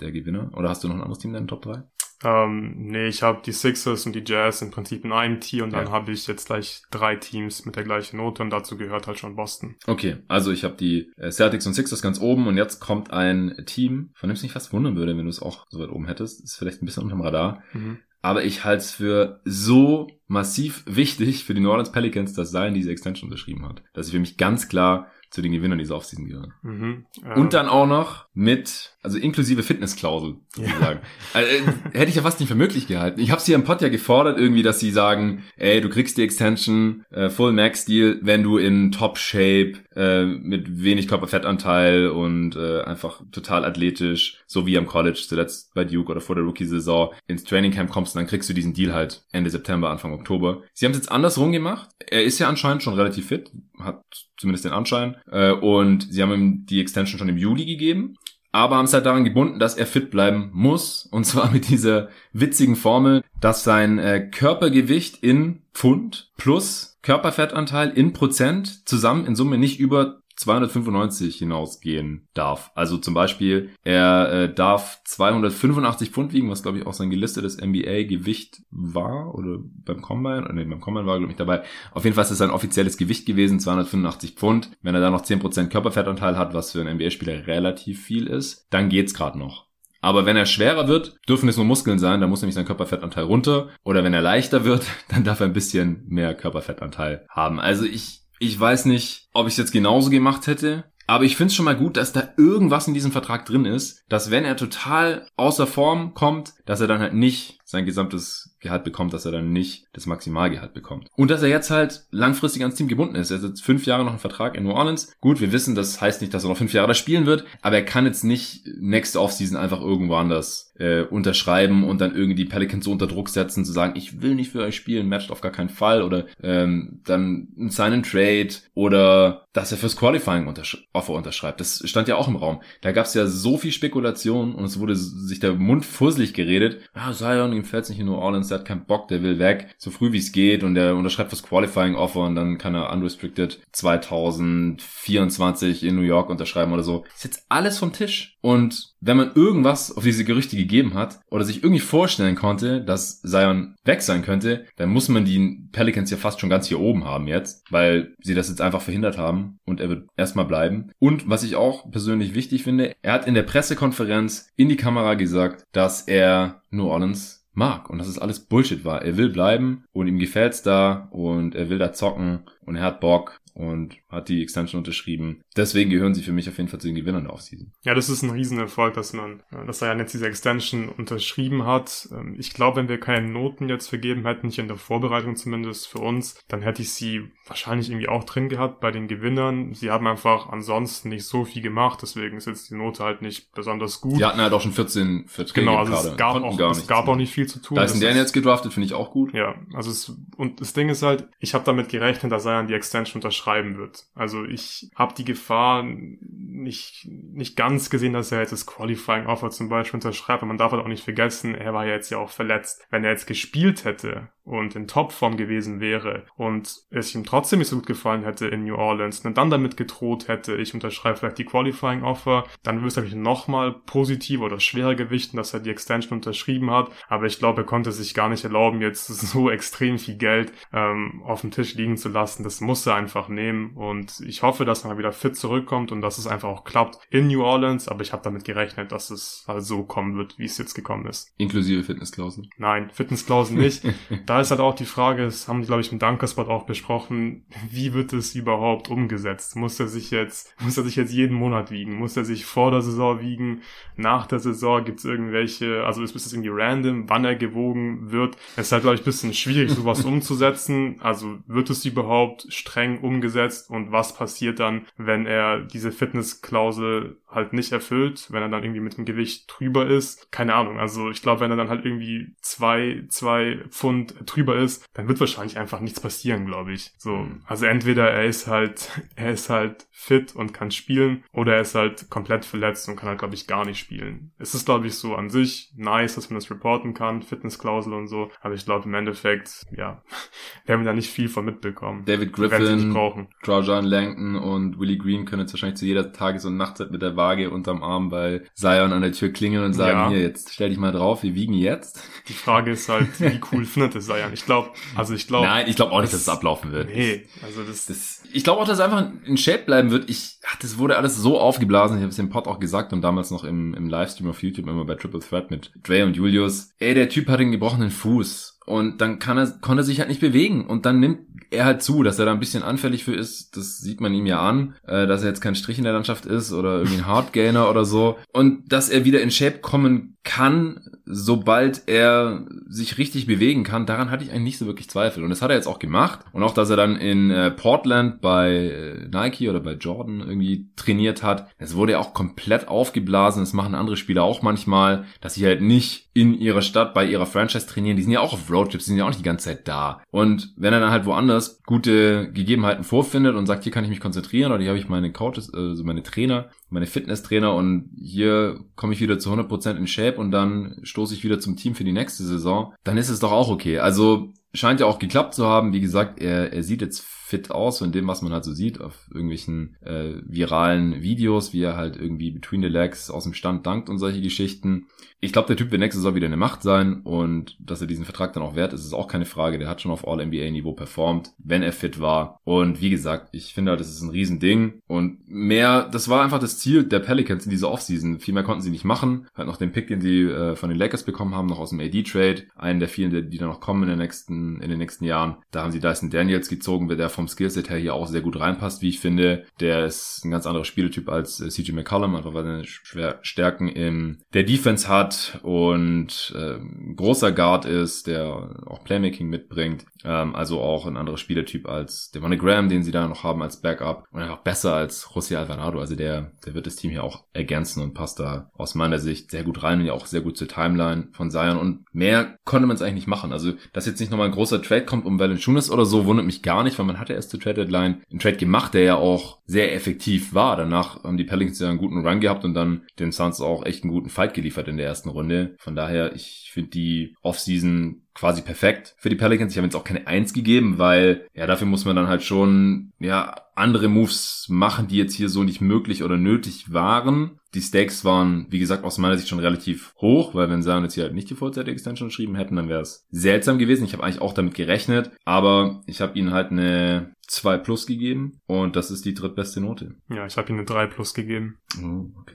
der Gewinner oder hast du noch ein anderes Team in deinen Top 3? Ähm, nee, ich habe die Sixers und die Jazz im Prinzip in einem Tier und dann ja. habe ich jetzt gleich drei Teams mit der gleichen Note und dazu gehört halt schon Boston. Okay, also ich habe die äh, Celtics und Sixers ganz oben und jetzt kommt ein Team, von dem es mich fast wundern würde, wenn du es auch so weit oben hättest. Ist vielleicht ein bisschen unterm Radar. Mhm. Aber ich halte es für so massiv wichtig für die New Orleans Pelicans, dass Zion diese Extension unterschrieben hat. Dass ich für mich ganz klar zu den Gewinnern dieser Offseason gehören. Mhm, äh, und dann auch noch mit, also inklusive Fitnessklausel, sozusagen. Ja. Also, äh, hätte ich ja fast nicht für möglich gehalten. Ich habe sie am Pod ja gefordert, irgendwie, dass sie sagen, ey, du kriegst die Extension, äh, Full Max Deal, wenn du in Top Shape, äh, mit wenig Körperfettanteil und äh, einfach total athletisch, so wie am College zuletzt bei Duke oder vor der Rookie-Saison ins Training Camp kommst, und dann kriegst du diesen Deal halt Ende September, Anfang Oktober. Sie haben es jetzt andersrum gemacht. Er ist ja anscheinend schon relativ fit, hat zumindest den Anschein. Äh, und sie haben ihm die Extension schon im Juli gegeben. Aber haben es halt daran gebunden, dass er fit bleiben muss. Und zwar mit dieser witzigen Formel, dass sein äh, Körpergewicht in Pfund plus Körperfettanteil in Prozent zusammen in Summe nicht über 295 hinausgehen darf. Also zum Beispiel, er äh, darf 285 Pfund wiegen, was glaube ich auch sein gelistetes NBA-Gewicht war oder beim Combine, oder nee, beim Combine war glaube ich dabei. Auf jeden Fall ist es sein offizielles Gewicht gewesen, 285 Pfund. Wenn er da noch 10% Körperfettanteil hat, was für einen NBA-Spieler relativ viel ist, dann geht's gerade noch. Aber wenn er schwerer wird, dürfen es nur Muskeln sein, dann muss nämlich sein Körperfettanteil runter. Oder wenn er leichter wird, dann darf er ein bisschen mehr Körperfettanteil haben. Also ich ich weiß nicht, ob ich es jetzt genauso gemacht hätte. Aber ich finde es schon mal gut, dass da irgendwas in diesem Vertrag drin ist, dass wenn er total außer Form kommt, dass er dann halt nicht sein gesamtes Gehalt bekommt, dass er dann nicht das Maximalgehalt bekommt. Und dass er jetzt halt langfristig ans Team gebunden ist. Er hat jetzt fünf Jahre noch einen Vertrag in New Orleans. Gut, wir wissen, das heißt nicht, dass er noch fünf Jahre da spielen wird, aber er kann jetzt nicht next Offseason einfach irgendwo anders äh, unterschreiben und dann irgendwie die Pelicans so unter Druck setzen, zu sagen, ich will nicht für euch spielen, matcht auf gar keinen Fall oder ähm, dann ein Sign and Trade oder dass er fürs Qualifying untersch Offer unterschreibt. Das stand ja auch im Raum. Da gab es ja so viel Spekulation und es wurde sich der Mund fusselig geredet. Ah, Zion, ihm fällt's nicht in New Orleans, der hat keinen Bock, der will weg, so früh wie es geht und der unterschreibt fürs Qualifying Offer und dann kann er unrestricted 2024 in New York unterschreiben oder so. ist jetzt alles vom Tisch. Und wenn man irgendwas auf diese Gerüchte gegeben hat oder sich irgendwie vorstellen konnte, dass Zion weg sein könnte, dann muss man die Pelicans ja fast schon ganz hier oben haben jetzt, weil sie das jetzt einfach verhindert haben und er wird erstmal bleiben. Und was ich auch persönlich wichtig finde, er hat in der Pressekonferenz in die Kamera gesagt, dass er New Orleans mag und dass es alles Bullshit war. Er will bleiben und ihm gefällt's da und er will da zocken und er hat Bock und hat die Extension unterschrieben. Deswegen gehören sie für mich auf jeden Fall zu den Gewinnern der Offseason. Ja, das ist ein Riesenerfolg, dass man, dass er ja jetzt diese Extension unterschrieben hat. Ähm, ich glaube, wenn wir keine Noten jetzt vergeben hätten, nicht in der Vorbereitung zumindest für uns, dann hätte ich sie wahrscheinlich irgendwie auch drin gehabt bei den Gewinnern. Sie haben einfach ansonsten nicht so viel gemacht, deswegen ist jetzt die Note halt nicht besonders gut. Die hatten halt auch schon 14 Verträge Genau, also es gab, auch, es gab auch nicht viel zu tun. Da ist ein Dan jetzt gedraftet, finde ich auch gut. Ja, also es, und das Ding ist halt, ich habe damit gerechnet, dass er an die Extension unterschreiben wird. Also ich habe die Gefahr nicht, nicht ganz gesehen, dass er jetzt das Qualifying Offer zum Beispiel unterschreibt. Und man darf halt auch nicht vergessen, er war ja jetzt ja auch verletzt. Wenn er jetzt gespielt hätte und in Topform gewesen wäre und es ihm trotzdem nicht so gut gefallen hätte in New Orleans und dann damit gedroht hätte, ich unterschreibe vielleicht die Qualifying Offer, dann würde es glaube ich nochmal positiver oder schwerer gewichten, dass er die Extension unterschrieben hat. Aber ich glaube, er konnte sich gar nicht erlauben, jetzt so extrem viel Geld ähm, auf dem Tisch liegen zu lassen. Das muss er einfach nehmen und ich hoffe, dass er mal wieder fit zurückkommt und dass es einfach auch klappt in New Orleans. Aber ich habe damit gerechnet, dass es halt so kommen wird, wie es jetzt gekommen ist. Inklusive Fitnessklauseln? Nein, Fitnessklauseln nicht. da ist halt auch die Frage, das haben die, glaube ich, im Dankerspot auch besprochen, wie wird es überhaupt umgesetzt? Muss er sich jetzt, muss er sich jetzt jeden Monat wiegen? Muss er sich vor der Saison wiegen? Nach der Saison gibt es irgendwelche, also ist es irgendwie random, wann er gewogen wird? Es ist halt, glaube ich, ein bisschen schwierig, sowas umzusetzen. Also wird es überhaupt streng umgesetzt und was passiert dann, wenn er diese Fitnessklausel halt nicht erfüllt, wenn er dann irgendwie mit dem Gewicht drüber ist? Keine Ahnung. Also ich glaube, wenn er dann halt irgendwie zwei, zwei Pfund drüber ist, dann wird wahrscheinlich einfach nichts passieren, glaube ich. So, mhm. also entweder er ist halt, er ist halt fit und kann spielen, oder er ist halt komplett verletzt und kann halt, glaube ich, gar nicht spielen. Es ist, glaube ich, so an sich nice, dass man das reporten kann, Fitnessklausel und so, aber ich glaube im Endeffekt, ja, werden wir da nicht viel von mitbekommen. David Griffin, Trajan Langton und Willie Green können jetzt wahrscheinlich zu jeder Tages- und Nachtzeit mit der Waage unterm Arm bei Zion an der Tür klingeln und sagen, ja. hier, jetzt stell dich mal drauf, wir wiegen jetzt. Die Frage ist halt, wie cool findet es Zion? Ich glaube, also ich glaube. Nein, ich glaube auch nicht, dass es ablaufen wird. Nee, also das, das ich glaube auch, dass es einfach in Shape bleiben wird. Ich, ach, das wurde alles so aufgeblasen. Ich habe es im Pod auch gesagt und damals noch im, im Livestream auf YouTube immer bei Triple Threat mit Dre und Julius. Ey, der Typ hat einen gebrochenen Fuß. Und dann kann er, konnte er sich halt nicht bewegen. Und dann nimmt er halt zu, dass er da ein bisschen anfällig für ist. Das sieht man ihm ja an, äh, dass er jetzt kein Strich in der Landschaft ist oder irgendwie ein Hardgainer oder so. Und dass er wieder in Shape kommen kann, sobald er sich richtig bewegen kann, daran hatte ich eigentlich nicht so wirklich Zweifel. Und das hat er jetzt auch gemacht. Und auch, dass er dann in äh, Portland bei äh, Nike oder bei Jordan irgendwie trainiert hat, das wurde ja auch komplett aufgeblasen. Das machen andere Spieler auch manchmal, dass sie halt nicht in ihrer Stadt bei ihrer Franchise trainieren. Die sind ja auch auf Roadtrips, die sind ja auch nicht die ganze Zeit da. Und wenn er dann halt woanders gute Gegebenheiten vorfindet und sagt, hier kann ich mich konzentrieren oder hier habe ich meine Coaches, also meine Trainer, meine Fitnesstrainer und hier komme ich wieder zu 100% in Shape und dann stoße ich wieder zum Team für die nächste Saison, dann ist es doch auch okay. Also scheint ja auch geklappt zu haben. Wie gesagt, er, er sieht jetzt fit aus von dem, was man halt so sieht auf irgendwelchen äh, viralen Videos, wie er halt irgendwie between the legs aus dem Stand dankt und solche Geschichten. Ich glaube, der Typ wird nächste Saison wieder eine Macht sein und dass er diesen Vertrag dann auch wert ist, ist auch keine Frage. Der hat schon auf All-NBA-Niveau performt, wenn er fit war. Und wie gesagt, ich finde halt, das ist ein Riesending. Und mehr, das war einfach das Ziel der Pelicans in dieser Offseason. Viel mehr konnten sie nicht machen. Halt noch den Pick, den sie äh, von den Lakers bekommen haben, noch aus dem AD-Trade. Einen der vielen, die, da noch kommen in den nächsten in den nächsten Jahren. Da haben sie Dyson Daniels gezogen, der vom Skillset her hier auch sehr gut reinpasst, wie ich finde. Der ist ein ganz anderer Spieltyp als äh, CJ McCollum, einfach weil er schwer Stärken in der Defense hat und äh, großer Guard ist, der auch Playmaking mitbringt. Ähm, also auch ein anderer Spielertyp als Devonne Graham, den sie da noch haben als Backup und einfach besser als José Alvarado. Also der, der wird das Team hier auch ergänzen und passt da aus meiner Sicht sehr gut rein und ja auch sehr gut zur Timeline von Zion und mehr konnte man es eigentlich nicht machen. Also, dass jetzt nicht nochmal ein großer Trade kommt um Valanciunas oder so, wundert mich gar nicht, weil man hatte erst zur Trade Deadline einen Trade gemacht, der ja auch sehr effektiv war. Danach haben die Pelicans ja einen guten Run gehabt und dann den Suns auch echt einen guten Fight geliefert in der ersten Runde. Von daher, ich finde die Offseason quasi perfekt für die Pelicans. Ich habe jetzt auch keine Eins gegeben, weil ja dafür muss man dann halt schon ja andere Moves machen, die jetzt hier so nicht möglich oder nötig waren. Die Stakes waren, wie gesagt, aus meiner Sicht schon relativ hoch, weil wenn Zion jetzt hier halt nicht die Vollzeit-Extension geschrieben hätten, dann wäre es seltsam gewesen. Ich habe eigentlich auch damit gerechnet, aber ich habe ihnen halt eine 2 plus gegeben und das ist die drittbeste Note. Ja, ich habe ihnen eine 3 plus gegeben. Oh, okay.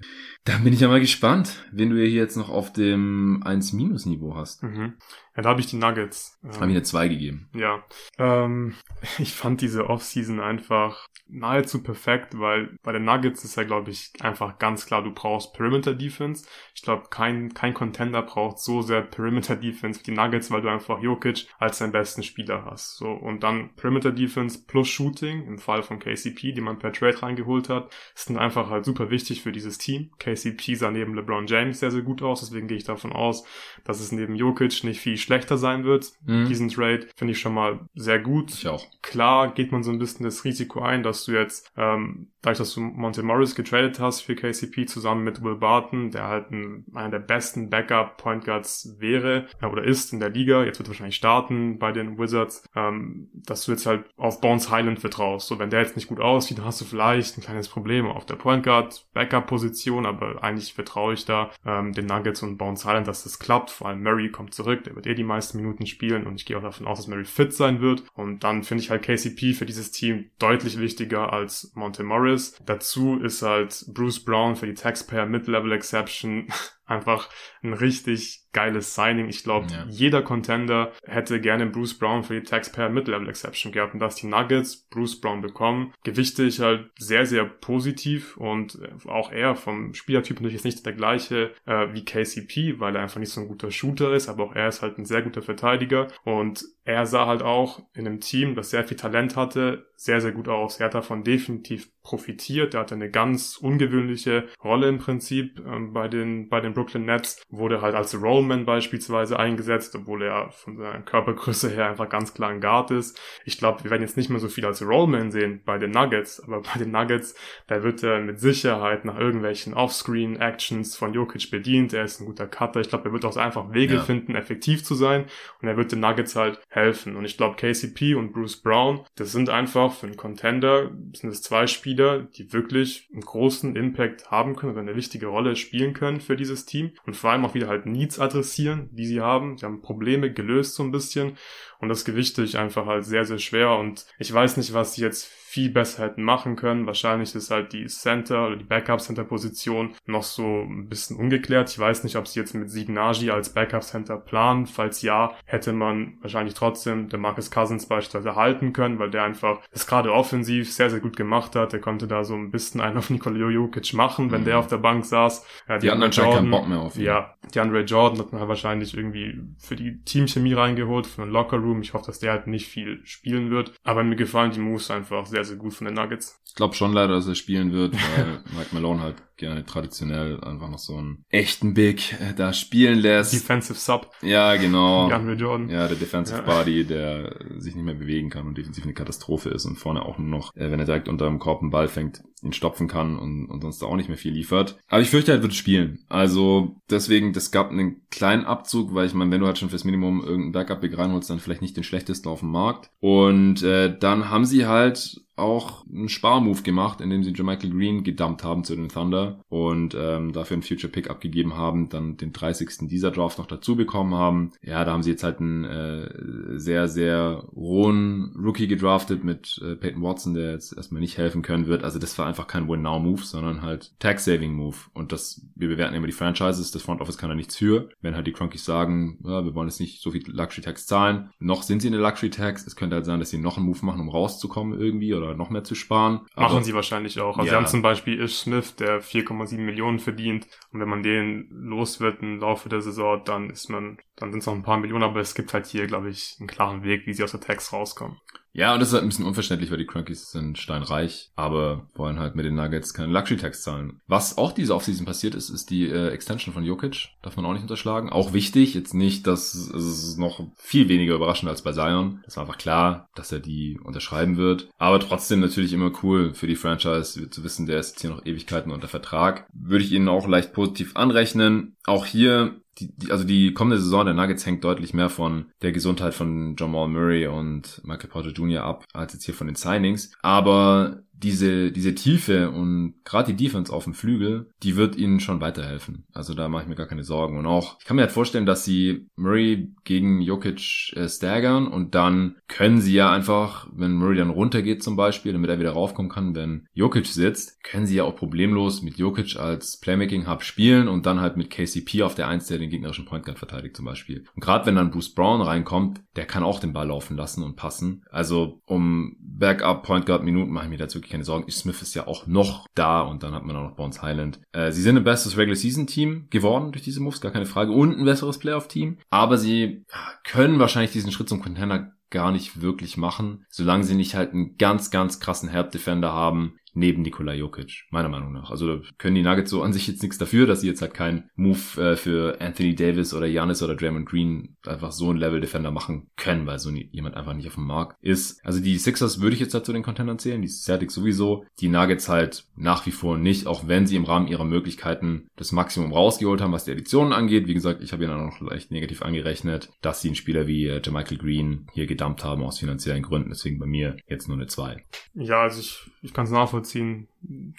Dann bin ich ja mal gespannt, wen du hier jetzt noch auf dem 1-Niveau hast. Mhm. Ja, da habe ich die Nuggets. Ähm, habe ich eine 2 gegeben. Ja. Ähm, ich fand diese Offseason einfach nahezu perfekt, weil bei den Nuggets ist ja, glaube ich, einfach ganz klar, du brauchst Perimeter Defense. Ich glaube, kein, kein Contender braucht so sehr Perimeter Defense wie die Nuggets, weil du einfach Jokic als deinen besten Spieler hast. So, und dann Perimeter Defense plus Shooting, im Fall von KCP, die man per Trade reingeholt hat, ist dann einfach halt super wichtig für dieses Team. KCP sah neben LeBron James sehr, sehr gut aus, deswegen gehe ich davon aus, dass es neben Jokic nicht viel schlechter sein wird. Mhm. Diesen Trade finde ich schon mal sehr gut. Ich auch. Klar geht man so ein bisschen das Risiko ein, dass du jetzt, ähm, dadurch, dass du Monte Morris getradet hast für KCP zusammen mit Will Barton, der halt ein, einer der besten Backup-Point Guards wäre äh, oder ist in der Liga, jetzt wird er wahrscheinlich starten bei den Wizards, ähm, dass du jetzt halt auf Bones Highland vertraust. So, wenn der jetzt nicht gut aussieht, dann hast du vielleicht ein kleines Problem auf der Point Guard Backup-Position, aber eigentlich vertraue ich da ähm, den Nuggets und Bones Highland, dass das klappt. Vor allem Murray kommt zurück, der wird eh die meisten Minuten spielen und ich gehe auch davon aus, dass Murray fit sein wird. Und dann finde ich halt KCP für dieses Team deutlich wichtiger als Monte Morris. Dazu ist halt Bruce Brown für die Taxpayer Mid-Level Exception einfach ein richtig geiles Signing. Ich glaube, ja. jeder Contender hätte gerne Bruce Brown für die Taxpayer Mid-Level Exception gehabt. Und dass die Nuggets Bruce Brown bekommen, gewichte ich halt sehr, sehr positiv. Und auch er vom Spielertyp natürlich jetzt nicht der gleiche äh, wie KCP, weil er einfach nicht so ein guter Shooter ist, aber auch er ist halt ein sehr guter Verteidiger. Und er sah halt auch in einem Team, das sehr viel Talent hatte, sehr, sehr gut aus. Er hat davon definitiv profitiert. Er hatte eine ganz ungewöhnliche Rolle im Prinzip ähm, bei den, bei den Brooklyn Nets. Wurde halt als Rollman beispielsweise eingesetzt, obwohl er von seiner Körpergröße her einfach ganz klar ein Guard ist. Ich glaube, wir werden jetzt nicht mehr so viel als Rollman sehen bei den Nuggets, aber bei den Nuggets, da wird er mit Sicherheit nach irgendwelchen Offscreen-Actions von Jokic bedient. Er ist ein guter Cutter. Ich glaube, er wird auch einfach Wege ja. finden, effektiv zu sein. Und er wird den Nuggets halt helfen. Und ich glaube, KCP und Bruce Brown, das sind einfach für einen Contender, sind es zwei Spieler, die wirklich einen großen Impact haben können oder eine wichtige Rolle spielen können für dieses Team. Und vor allem auch wieder halt Needs adressieren, die sie haben. Sie haben Probleme gelöst so ein bisschen. Und das gewichte ich einfach halt sehr, sehr schwer. Und ich weiß nicht, was sie jetzt viel besser hätten machen können. Wahrscheinlich ist halt die Center oder die Backup-Center-Position noch so ein bisschen ungeklärt. Ich weiß nicht, ob sie jetzt mit Signagi als Backup-Center planen. Falls ja, hätte man wahrscheinlich trotzdem den Marcus Cousins beispielsweise halten können, weil der einfach das gerade offensiv sehr, sehr gut gemacht hat. Der konnte da so ein bisschen einen auf Nikola Jokic machen, wenn mhm. der auf der Bank saß. Ja, die, die anderen Jordan, keinen Bock mehr auf ihn. Ja, die Andre Jordan hat man halt wahrscheinlich irgendwie für die Teamchemie reingeholt, für den Lockerroom. Ich hoffe, dass der halt nicht viel spielen wird. Aber mir gefallen die Moves einfach sehr, sehr gut von den Nuggets. Ich glaube schon leider, dass er spielen wird, weil Mike Malone halt gerne traditionell einfach noch so einen echten Big äh, da spielen lässt. Defensive Sub. Ja, genau. Jan Jordan. Ja, der Defensive ja. Body, der sich nicht mehr bewegen kann und defensiv eine Katastrophe ist und vorne auch nur noch, äh, wenn er direkt unter dem Korb einen Ball fängt, ihn stopfen kann und, und sonst auch nicht mehr viel liefert. Aber ich fürchte halt, wird spielen. Also deswegen, das gab einen kleinen Abzug, weil ich meine, wenn du halt schon fürs Minimum irgendeinen Backup-Big reinholst, dann vielleicht nicht den schlechtesten auf dem Markt. Und äh, dann haben sie halt auch einen Sparmove gemacht, indem sie Jermichael Green gedumpt haben zu den Thunder und ähm, dafür einen Future Pick abgegeben haben, dann den 30. dieser Draft noch dazu bekommen haben. Ja, da haben sie jetzt halt einen äh, sehr, sehr rohen Rookie gedraftet mit äh, Peyton Watson, der jetzt erstmal nicht helfen können wird. Also das war einfach kein Win-Now-Move, sondern halt Tax-Saving-Move. Und das, wir bewerten immer die Franchises, das Front Office kann da nichts für. Wenn halt die Cronkies sagen, ja, wir wollen jetzt nicht so viel Luxury-Tax zahlen, noch sind sie in der Luxury-Tax. Es könnte halt sein, dass sie noch einen Move machen, um rauszukommen irgendwie oder noch mehr zu sparen. Machen Aber, sie wahrscheinlich auch. Also ja. sie haben zum Beispiel Ish Smith, der 4,7 Millionen verdient. Und wenn man den los wird im Laufe der Saison, dann ist man, dann sind es noch ein paar Millionen, aber es gibt halt hier, glaube ich, einen klaren Weg, wie sie aus der Tax rauskommen. Ja, und das ist halt ein bisschen unverständlich, weil die Crankies sind steinreich, aber wollen halt mit den Nuggets keine Luxury-Tax zahlen. Was auch diese Offseason passiert ist, ist die äh, Extension von Jokic. Darf man auch nicht unterschlagen. Auch wichtig, jetzt nicht, dass es noch viel weniger überraschend als bei Zion. Das war einfach klar, dass er die unterschreiben wird. Aber trotzdem natürlich immer cool für die Franchise zu wissen, der ist jetzt hier noch Ewigkeiten unter Vertrag. Würde ich ihnen auch leicht positiv anrechnen. Auch hier die, also die kommende Saison der Nuggets hängt deutlich mehr von der Gesundheit von Jamal Murray und Michael Porter Jr. ab, als jetzt hier von den Signings. Aber diese, diese Tiefe und gerade die Defense auf dem Flügel, die wird ihnen schon weiterhelfen. Also da mache ich mir gar keine Sorgen. Und auch, ich kann mir halt vorstellen, dass sie Murray gegen Jokic äh, staggern und dann können sie ja einfach, wenn Murray dann runtergeht zum Beispiel, damit er wieder raufkommen kann, wenn Jokic sitzt, können sie ja auch problemlos mit Jokic als Playmaking-Hub spielen und dann halt mit KCP auf der Eins, der den gegnerischen Point Guard verteidigt zum Beispiel. Und gerade wenn dann Bruce Brown reinkommt, der kann auch den Ball laufen lassen und passen. Also um Backup Point Guard Minuten mache ich mir dazu wirklich keine Sorgen. Smith ist ja auch noch da und dann hat man auch noch Bones Highland. Äh, sie sind ein bestes Regular Season Team geworden durch diese Moves, gar keine Frage. Und ein besseres Playoff Team. Aber sie können wahrscheinlich diesen Schritt zum Contender gar nicht wirklich machen, solange sie nicht halt einen ganz, ganz krassen Help Defender haben, neben Nikola Jokic, meiner Meinung nach. Also da können die Nuggets so an sich jetzt nichts dafür, dass sie jetzt halt keinen Move äh, für Anthony Davis oder Giannis oder Draymond Green einfach so ein Level Defender machen können, weil so jemand einfach nicht auf dem Markt ist. Also die Sixers würde ich jetzt dazu den Contendern zählen, die Celtics sowieso, die Nuggets halt nach wie vor nicht, auch wenn sie im Rahmen ihrer Möglichkeiten das Maximum rausgeholt haben, was die Additionen angeht. Wie gesagt, ich habe ihnen noch leicht negativ angerechnet, dass sie einen Spieler wie äh, Michael Green hier gedumpt haben aus finanziellen Gründen. Deswegen bei mir jetzt nur eine 2. Ja, also ich, ich kann es nachvollziehen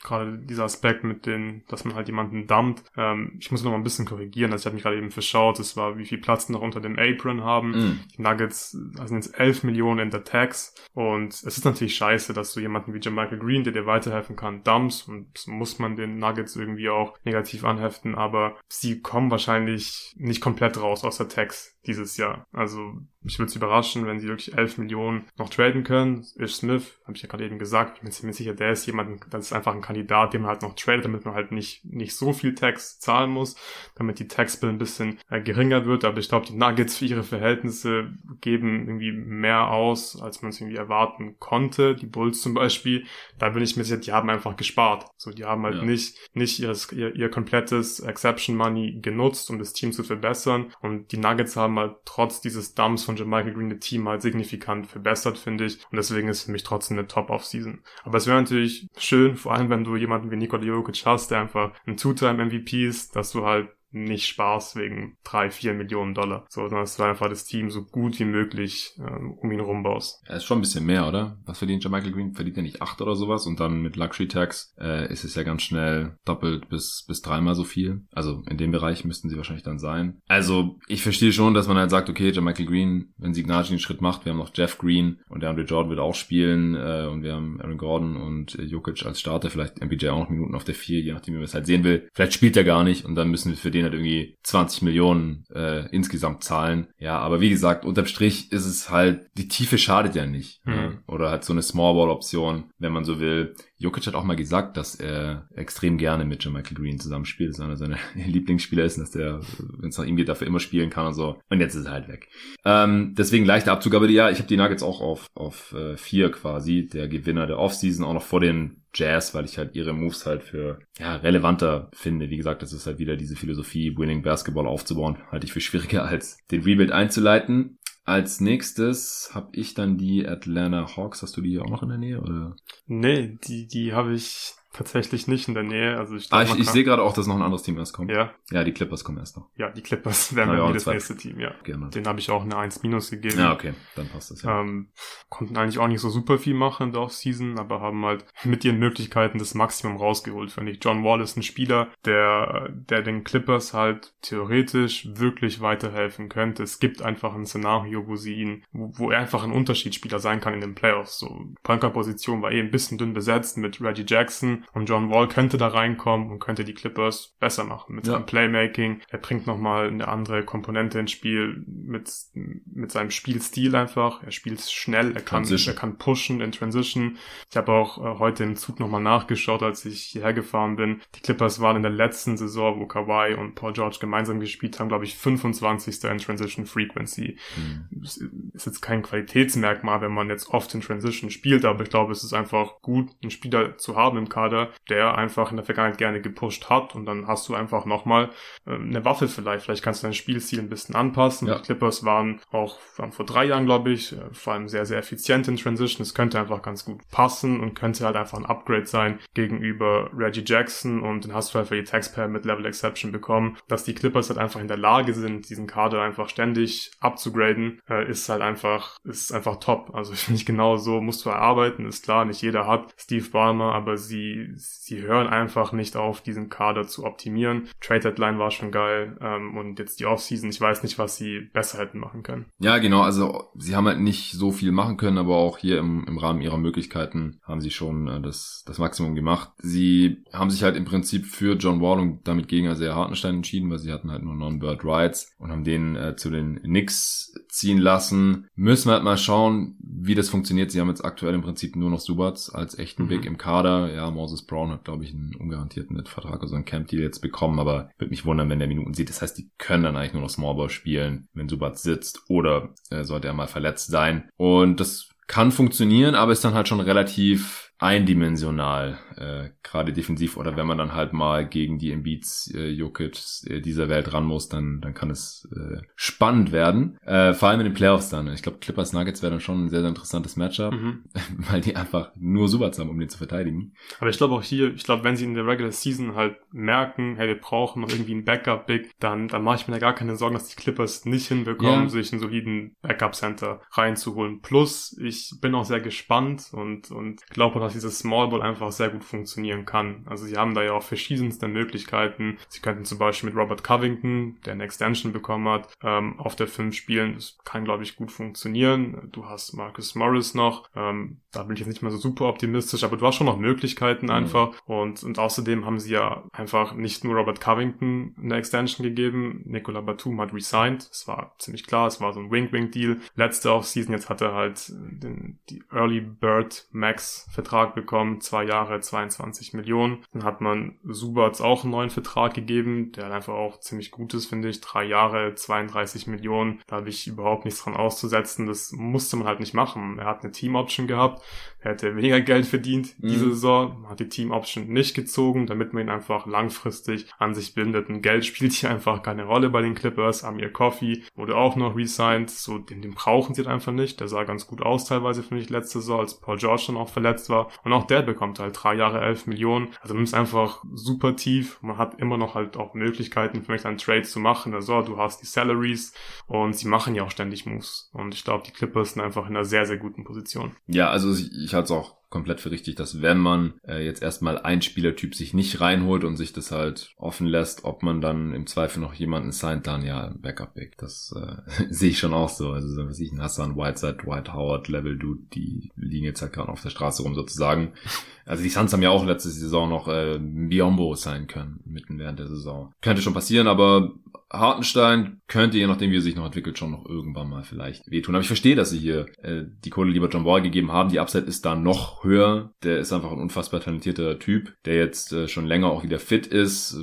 gerade dieser Aspekt mit den, dass man halt jemanden dumpt. Ähm, ich muss noch mal ein bisschen korrigieren, also ich habe mich gerade eben verschaut, es war, wie viel Platz noch unter dem Apron haben. Mm. Die Nuggets sind jetzt 11 Millionen in der Tax und es ist natürlich scheiße, dass du jemanden wie Michael Green, der dir weiterhelfen kann, dumpst und das muss man den Nuggets irgendwie auch negativ anheften, aber sie kommen wahrscheinlich nicht komplett raus aus der Tax dieses Jahr. Also mich würde es überraschen, wenn sie wirklich 11 Millionen noch traden können. Ish Smith, habe ich ja gerade eben gesagt, ich bin ziemlich sicher, der ist jemand, das ist einfach ein Kandidat, den man halt noch tradet, damit man halt nicht, nicht so viel Tax zahlen muss, damit die Taxbill ein bisschen äh, geringer wird. Aber ich glaube, die Nuggets für ihre Verhältnisse geben irgendwie mehr aus, als man es irgendwie erwarten konnte. Die Bulls zum Beispiel, da bin ich mir sicher, die haben einfach gespart. So, die haben halt ja. nicht, nicht ihres, ihr, ihr komplettes Exception Money genutzt, um das Team zu verbessern. Und die Nuggets haben halt trotz dieses Dumps von Jermichael Green das Team halt signifikant verbessert, finde ich. Und deswegen ist für mich trotzdem eine Top-Off-Season. Aber es wäre natürlich schön, vor allem wenn du jemanden wie Nikola Jokic hast, der einfach ein Two-Time-MVP ist, dass du halt nicht Spaß wegen drei, vier Millionen Dollar, sondern dass du einfach das Team so gut wie möglich ähm, um ihn rumbaust. Ja, ist schon ein bisschen mehr, oder? Was verdient Michael Green? Verdient er nicht acht oder sowas? Und dann mit Luxury Tax äh, ist es ja ganz schnell doppelt bis, bis dreimal so viel. Also in dem Bereich müssten sie wahrscheinlich dann sein. Also ich verstehe schon, dass man halt sagt, okay, Michael Green, wenn Signati den Schritt macht, wir haben noch Jeff Green und der Andre Jordan wird auch spielen äh, und wir haben Aaron Gordon und äh, Jokic als Starter, vielleicht MPJ auch noch Minuten auf der vier, je nachdem, wie man es halt sehen will. Vielleicht spielt er gar nicht und dann müssen wir für den den halt irgendwie 20 Millionen äh, insgesamt zahlen. Ja, aber wie gesagt, unterm Strich ist es halt, die Tiefe schadet ja nicht. Mhm. Ja? Oder halt so eine Small Ball Option, wenn man so will. Jokic hat auch mal gesagt, dass er extrem gerne mit Michael Green zusammenspielt, dass einer seiner Lieblingsspieler ist und dass der, wenn es nach ihm geht, dafür immer spielen kann und so. Und jetzt ist er halt weg. Ähm, deswegen leichter Abzug, aber ja, ich habe die Nuggets auch auf, auf äh, vier quasi, der Gewinner der Offseason, auch noch vor den Jazz, weil ich halt ihre Moves halt für ja, relevanter finde. Wie gesagt, das ist halt wieder diese Philosophie, Winning Basketball aufzubauen, halte ich für schwieriger als den Rebuild einzuleiten. Als nächstes habe ich dann die Atlanta Hawks. Hast du die auch noch in der Nähe? Oder? Nee, die, die habe ich tatsächlich nicht in der Nähe. Also ich, ah, ich, ich sehe gerade auch, dass noch ein anderes Team erst kommt. Ja. Ja, die Clippers kommen erst noch. Ja, die Clippers werden ja, das nächste Team, ja. Genau. Den habe ich auch eine 1 minus gegeben. Ja, okay, dann passt das ja. Ähm, konnten eigentlich auch nicht so super viel machen in der Offseason, aber haben halt mit ihren Möglichkeiten das Maximum rausgeholt, finde ich. John Wall ist ein Spieler, der, der den Clippers halt theoretisch wirklich weiterhelfen könnte. Es gibt einfach ein Szenario, wo sie ihn, wo, wo er einfach ein Unterschiedsspieler sein kann in den Playoffs. So, Punker-Position war eh ein bisschen dünn besetzt mit Reggie Jackson und John Wall könnte da reinkommen und könnte die Clippers besser machen mit ja. seinem Playmaking. Er bringt nochmal eine andere Komponente ins Spiel mit, mit seinem Spielstil einfach. Er spielt schnell, er kann, er kann pushen in Transition. Ich habe auch äh, heute im Zug nochmal nachgeschaut, als ich hierher gefahren bin. Die Clippers waren in der letzten Saison, wo Kawhi und Paul George gemeinsam gespielt haben, glaube ich, 25. in Transition Frequency. Mhm. Ist jetzt kein Qualitätsmerkmal, wenn man jetzt oft in Transition spielt, aber ich glaube, es ist einfach gut, einen Spieler zu haben im Kader, der einfach in der Vergangenheit gerne gepusht hat und dann hast du einfach nochmal äh, eine Waffe vielleicht. Vielleicht kannst du dein Spielstil ein bisschen anpassen. Ja. Die Clippers waren auch waren vor drei Jahren, glaube ich, äh, vor allem sehr, sehr effizient in Transition. Es könnte einfach ganz gut passen und könnte halt einfach ein Upgrade sein gegenüber Reggie Jackson und den hast du halt für die Taxpayer mit Level Exception bekommen. Dass die Clippers halt einfach in der Lage sind, diesen Kader einfach ständig abzugraden, äh, ist halt einfach, ist einfach top. Also ich finde genau so musst du erarbeiten, ist klar, nicht jeder hat Steve Ballmer, aber sie, sie hören einfach nicht auf, diesen Kader zu optimieren. Trade Deadline war schon geil ähm, und jetzt die Offseason, ich weiß nicht, was sie besser hätten machen können. Ja, genau, also sie haben halt nicht so viel machen können, aber auch hier im, im Rahmen ihrer Möglichkeiten haben sie schon äh, das, das Maximum gemacht. Sie haben sich halt im Prinzip für John Wall und damit gegen Isaiah Hartenstein entschieden, weil sie hatten halt nur Non-Bird Rights und haben den äh, zu den Knicks ziehen lassen. Müssen wir halt mal schauen, wie das funktioniert. Sie haben jetzt aktuell im Prinzip nur noch Subats als echten mhm. Big im Kader. Ja, Moses Brown hat, glaube ich, einen ungarantierten Vertrag, also einen Camp-Deal jetzt bekommen, aber würde mich wundern, wenn der Minuten sieht. Das heißt, die können dann eigentlich nur noch Smallball spielen, wenn Subats sitzt oder äh, sollte er mal verletzt sein. Und das kann funktionieren, aber ist dann halt schon relativ eindimensional, äh, gerade defensiv oder wenn man dann halt mal gegen die Embiids, äh, Jokic äh, dieser Welt ran muss, dann dann kann es äh, spannend werden. Äh, vor allem in den Playoffs dann. Ich glaube, Clippers Nuggets wäre dann schon ein sehr, sehr interessantes Matchup, mhm. weil die einfach nur Subats haben, um den zu verteidigen. Aber ich glaube auch hier, ich glaube, wenn sie in der Regular Season halt merken, hey, wir brauchen noch irgendwie ein Backup-Big, dann, dann mache ich mir da gar keine Sorgen, dass die Clippers nicht hinbekommen, ja. sich einen soliden Backup-Center reinzuholen. Plus, ich bin auch sehr gespannt und, und glaube, dass dieses Small Ball einfach sehr gut funktionieren kann. Also sie haben da ja auch verschiedenste Möglichkeiten. Sie könnten zum Beispiel mit Robert Covington, der eine Extension bekommen hat, ähm, auf der 5 spielen. Das kann, glaube ich, gut funktionieren. Du hast Marcus Morris noch. Ähm, da bin ich jetzt nicht mehr so super optimistisch, aber du hast schon noch Möglichkeiten mhm. einfach. Und, und außerdem haben sie ja einfach nicht nur Robert Covington eine Extension gegeben. Nicola Batum hat resigned. Es war ziemlich klar, es war so ein Wink-Wink-Deal. Letzte Offseason, jetzt hat er halt den, die Early Bird Max Vertrag bekommen, zwei Jahre, 22 Millionen. Dann hat man Subats auch einen neuen Vertrag gegeben, der einfach auch ziemlich gut ist, finde ich. Drei Jahre, 32 Millionen. Da habe ich überhaupt nichts dran auszusetzen. Das musste man halt nicht machen. Er hat eine Team-Option gehabt. Er hätte weniger Geld verdient mhm. diese Saison, hat die Team Option nicht gezogen, damit man ihn einfach langfristig an sich bindet. Und Geld spielt hier einfach keine Rolle bei den Clippers. Amir Coffee wurde auch noch resigned, so den, den brauchen sie halt einfach nicht. Der sah ganz gut aus teilweise, finde ich, letzte Saison, als Paul George dann auch verletzt war. Und auch der bekommt halt drei Jahre, elf Millionen. Also man ist einfach super tief. Man hat immer noch halt auch Möglichkeiten, vielleicht einen Trade zu machen. Also du hast die Salaries und sie machen ja auch ständig Moves. Und ich glaube, die Clippers sind einfach in einer sehr, sehr guten Position. Ja, also ich halte es auch komplett für richtig, dass wenn man äh, jetzt erstmal ein Spielertyp sich nicht reinholt und sich das halt offen lässt, ob man dann im Zweifel noch jemanden signed, dann ja, Backup Big. Das äh, sehe ich schon auch so. Also so was ich, ein Hassan, Whiteside, White Howard, Level Dude, die liegen jetzt halt gerade auf der Straße rum sozusagen. Also die Suns haben ja auch letzte Saison noch äh, Biombo sein können, mitten während der Saison. Könnte schon passieren, aber Hartenstein könnte, je nachdem, wie er sich noch entwickelt, schon noch irgendwann mal vielleicht wehtun. Aber ich verstehe, dass sie hier äh, die Kohle lieber John Wall gegeben haben. Die Upside ist da noch höher. Der ist einfach ein unfassbar talentierter Typ, der jetzt äh, schon länger auch wieder fit ist.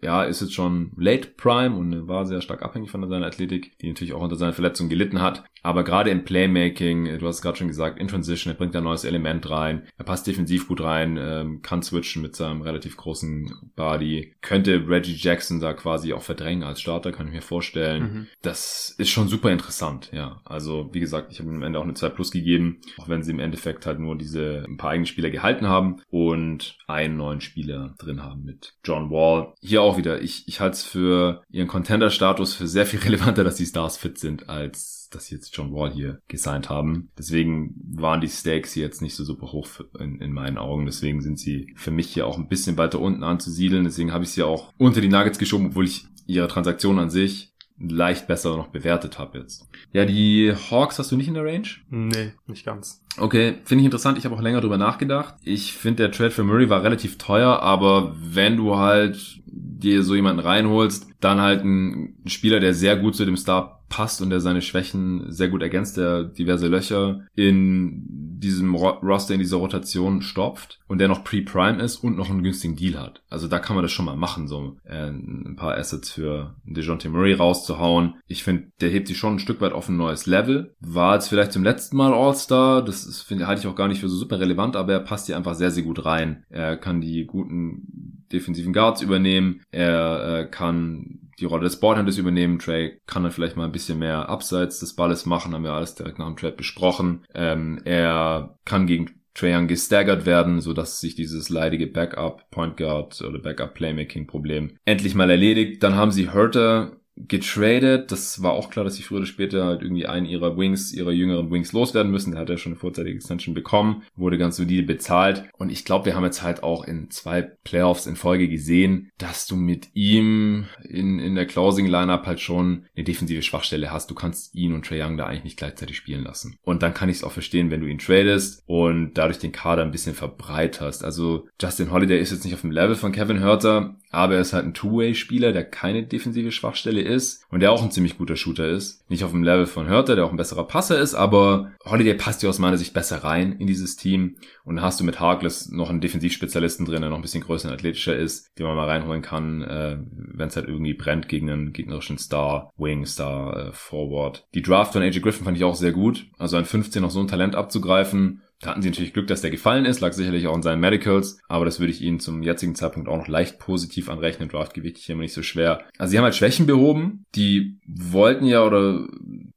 Ja, ist jetzt schon late prime und war sehr stark abhängig von seiner Athletik, die natürlich auch unter seiner Verletzung gelitten hat. Aber gerade im Playmaking, äh, du hast gerade schon gesagt, in Transition, er bringt ein neues Element rein. Er passt defensiv gut rein, ähm, kann switchen mit seinem relativ großen Body. Könnte Reggie Jackson da quasi auch verdrängen als Start Starter, kann ich mir vorstellen. Mhm. Das ist schon super interessant, ja. Also, wie gesagt, ich habe am Ende auch eine 2 Plus gegeben, auch wenn sie im Endeffekt halt nur diese ein paar eigene Spieler gehalten haben und einen neuen Spieler drin haben mit John Wall. Hier auch wieder, ich, ich halte es für ihren Contender-Status für sehr viel relevanter, dass die Stars fit sind, als dass sie jetzt John Wall hier gesigned haben. Deswegen waren die Stakes hier jetzt nicht so super hoch in, in meinen Augen. Deswegen sind sie für mich hier auch ein bisschen weiter unten anzusiedeln. Deswegen habe ich sie auch unter die Nuggets geschoben, obwohl ich ihre Transaktion an sich leicht besser noch bewertet habe jetzt. Ja, die Hawks hast du nicht in der Range? Nee, nicht ganz. Okay, finde ich interessant. Ich habe auch länger drüber nachgedacht. Ich finde, der Trade für Murray war relativ teuer, aber wenn du halt dir so jemanden reinholst, dann halt ein Spieler, der sehr gut zu dem Star passt und der seine Schwächen sehr gut ergänzt, der diverse Löcher in diesem Roster, in dieser Rotation stopft und der noch pre-prime ist und noch einen günstigen Deal hat. Also da kann man das schon mal machen, so äh, ein paar Assets für DeJounte Murray rauszuhauen. Ich finde, der hebt sich schon ein Stück weit auf ein neues Level. War jetzt vielleicht zum letzten Mal All-Star, das halte ich auch gar nicht für so super relevant, aber er passt hier einfach sehr, sehr gut rein. Er kann die guten defensiven Guards übernehmen, er äh, kann die Rolle des Boardhandles übernehmen. Trey kann dann vielleicht mal ein bisschen mehr abseits des Balles machen, haben wir alles direkt nach dem Trade besprochen. Ähm, er kann gegen Trae Young gestaggert werden, so dass sich dieses leidige Backup Point Guard oder Backup Playmaking Problem endlich mal erledigt. Dann haben sie Hurter getradet. Das war auch klar, dass sie früher oder später halt irgendwie einen ihrer Wings, ihrer jüngeren Wings loswerden müssen. Der hat ja schon eine vorzeitige Extension bekommen, wurde ganz solide bezahlt. Und ich glaube, wir haben jetzt halt auch in zwei Playoffs in Folge gesehen, dass du mit ihm in, in der Closing Lineup halt schon eine defensive Schwachstelle hast. Du kannst ihn und Trey Young da eigentlich nicht gleichzeitig spielen lassen. Und dann kann ich es auch verstehen, wenn du ihn tradest und dadurch den Kader ein bisschen verbreiterst. Also Justin Holiday ist jetzt nicht auf dem Level von Kevin Hurter, aber er ist halt ein Two-Way-Spieler, der keine defensive Schwachstelle ist und der auch ein ziemlich guter Shooter ist. Nicht auf dem Level von Hörter, der auch ein besserer Passer ist, aber Holiday passt ja aus meiner Sicht besser rein in dieses Team. Und dann hast du mit Harkless noch einen Defensivspezialisten drin, der noch ein bisschen größer und athletischer ist, den man mal reinholen kann, äh, wenn es halt irgendwie brennt gegen einen gegnerischen Star, Wing, Star, äh, Forward. Die Draft von AJ Griffin fand ich auch sehr gut. Also ein 15 noch so ein Talent abzugreifen, da hatten sie natürlich Glück, dass der gefallen ist, lag sicherlich auch in seinen Medicals, aber das würde ich ihnen zum jetzigen Zeitpunkt auch noch leicht positiv anrechnen. Draftgewicht ist immer nicht so schwer. Also sie haben halt Schwächen behoben, die wollten ja oder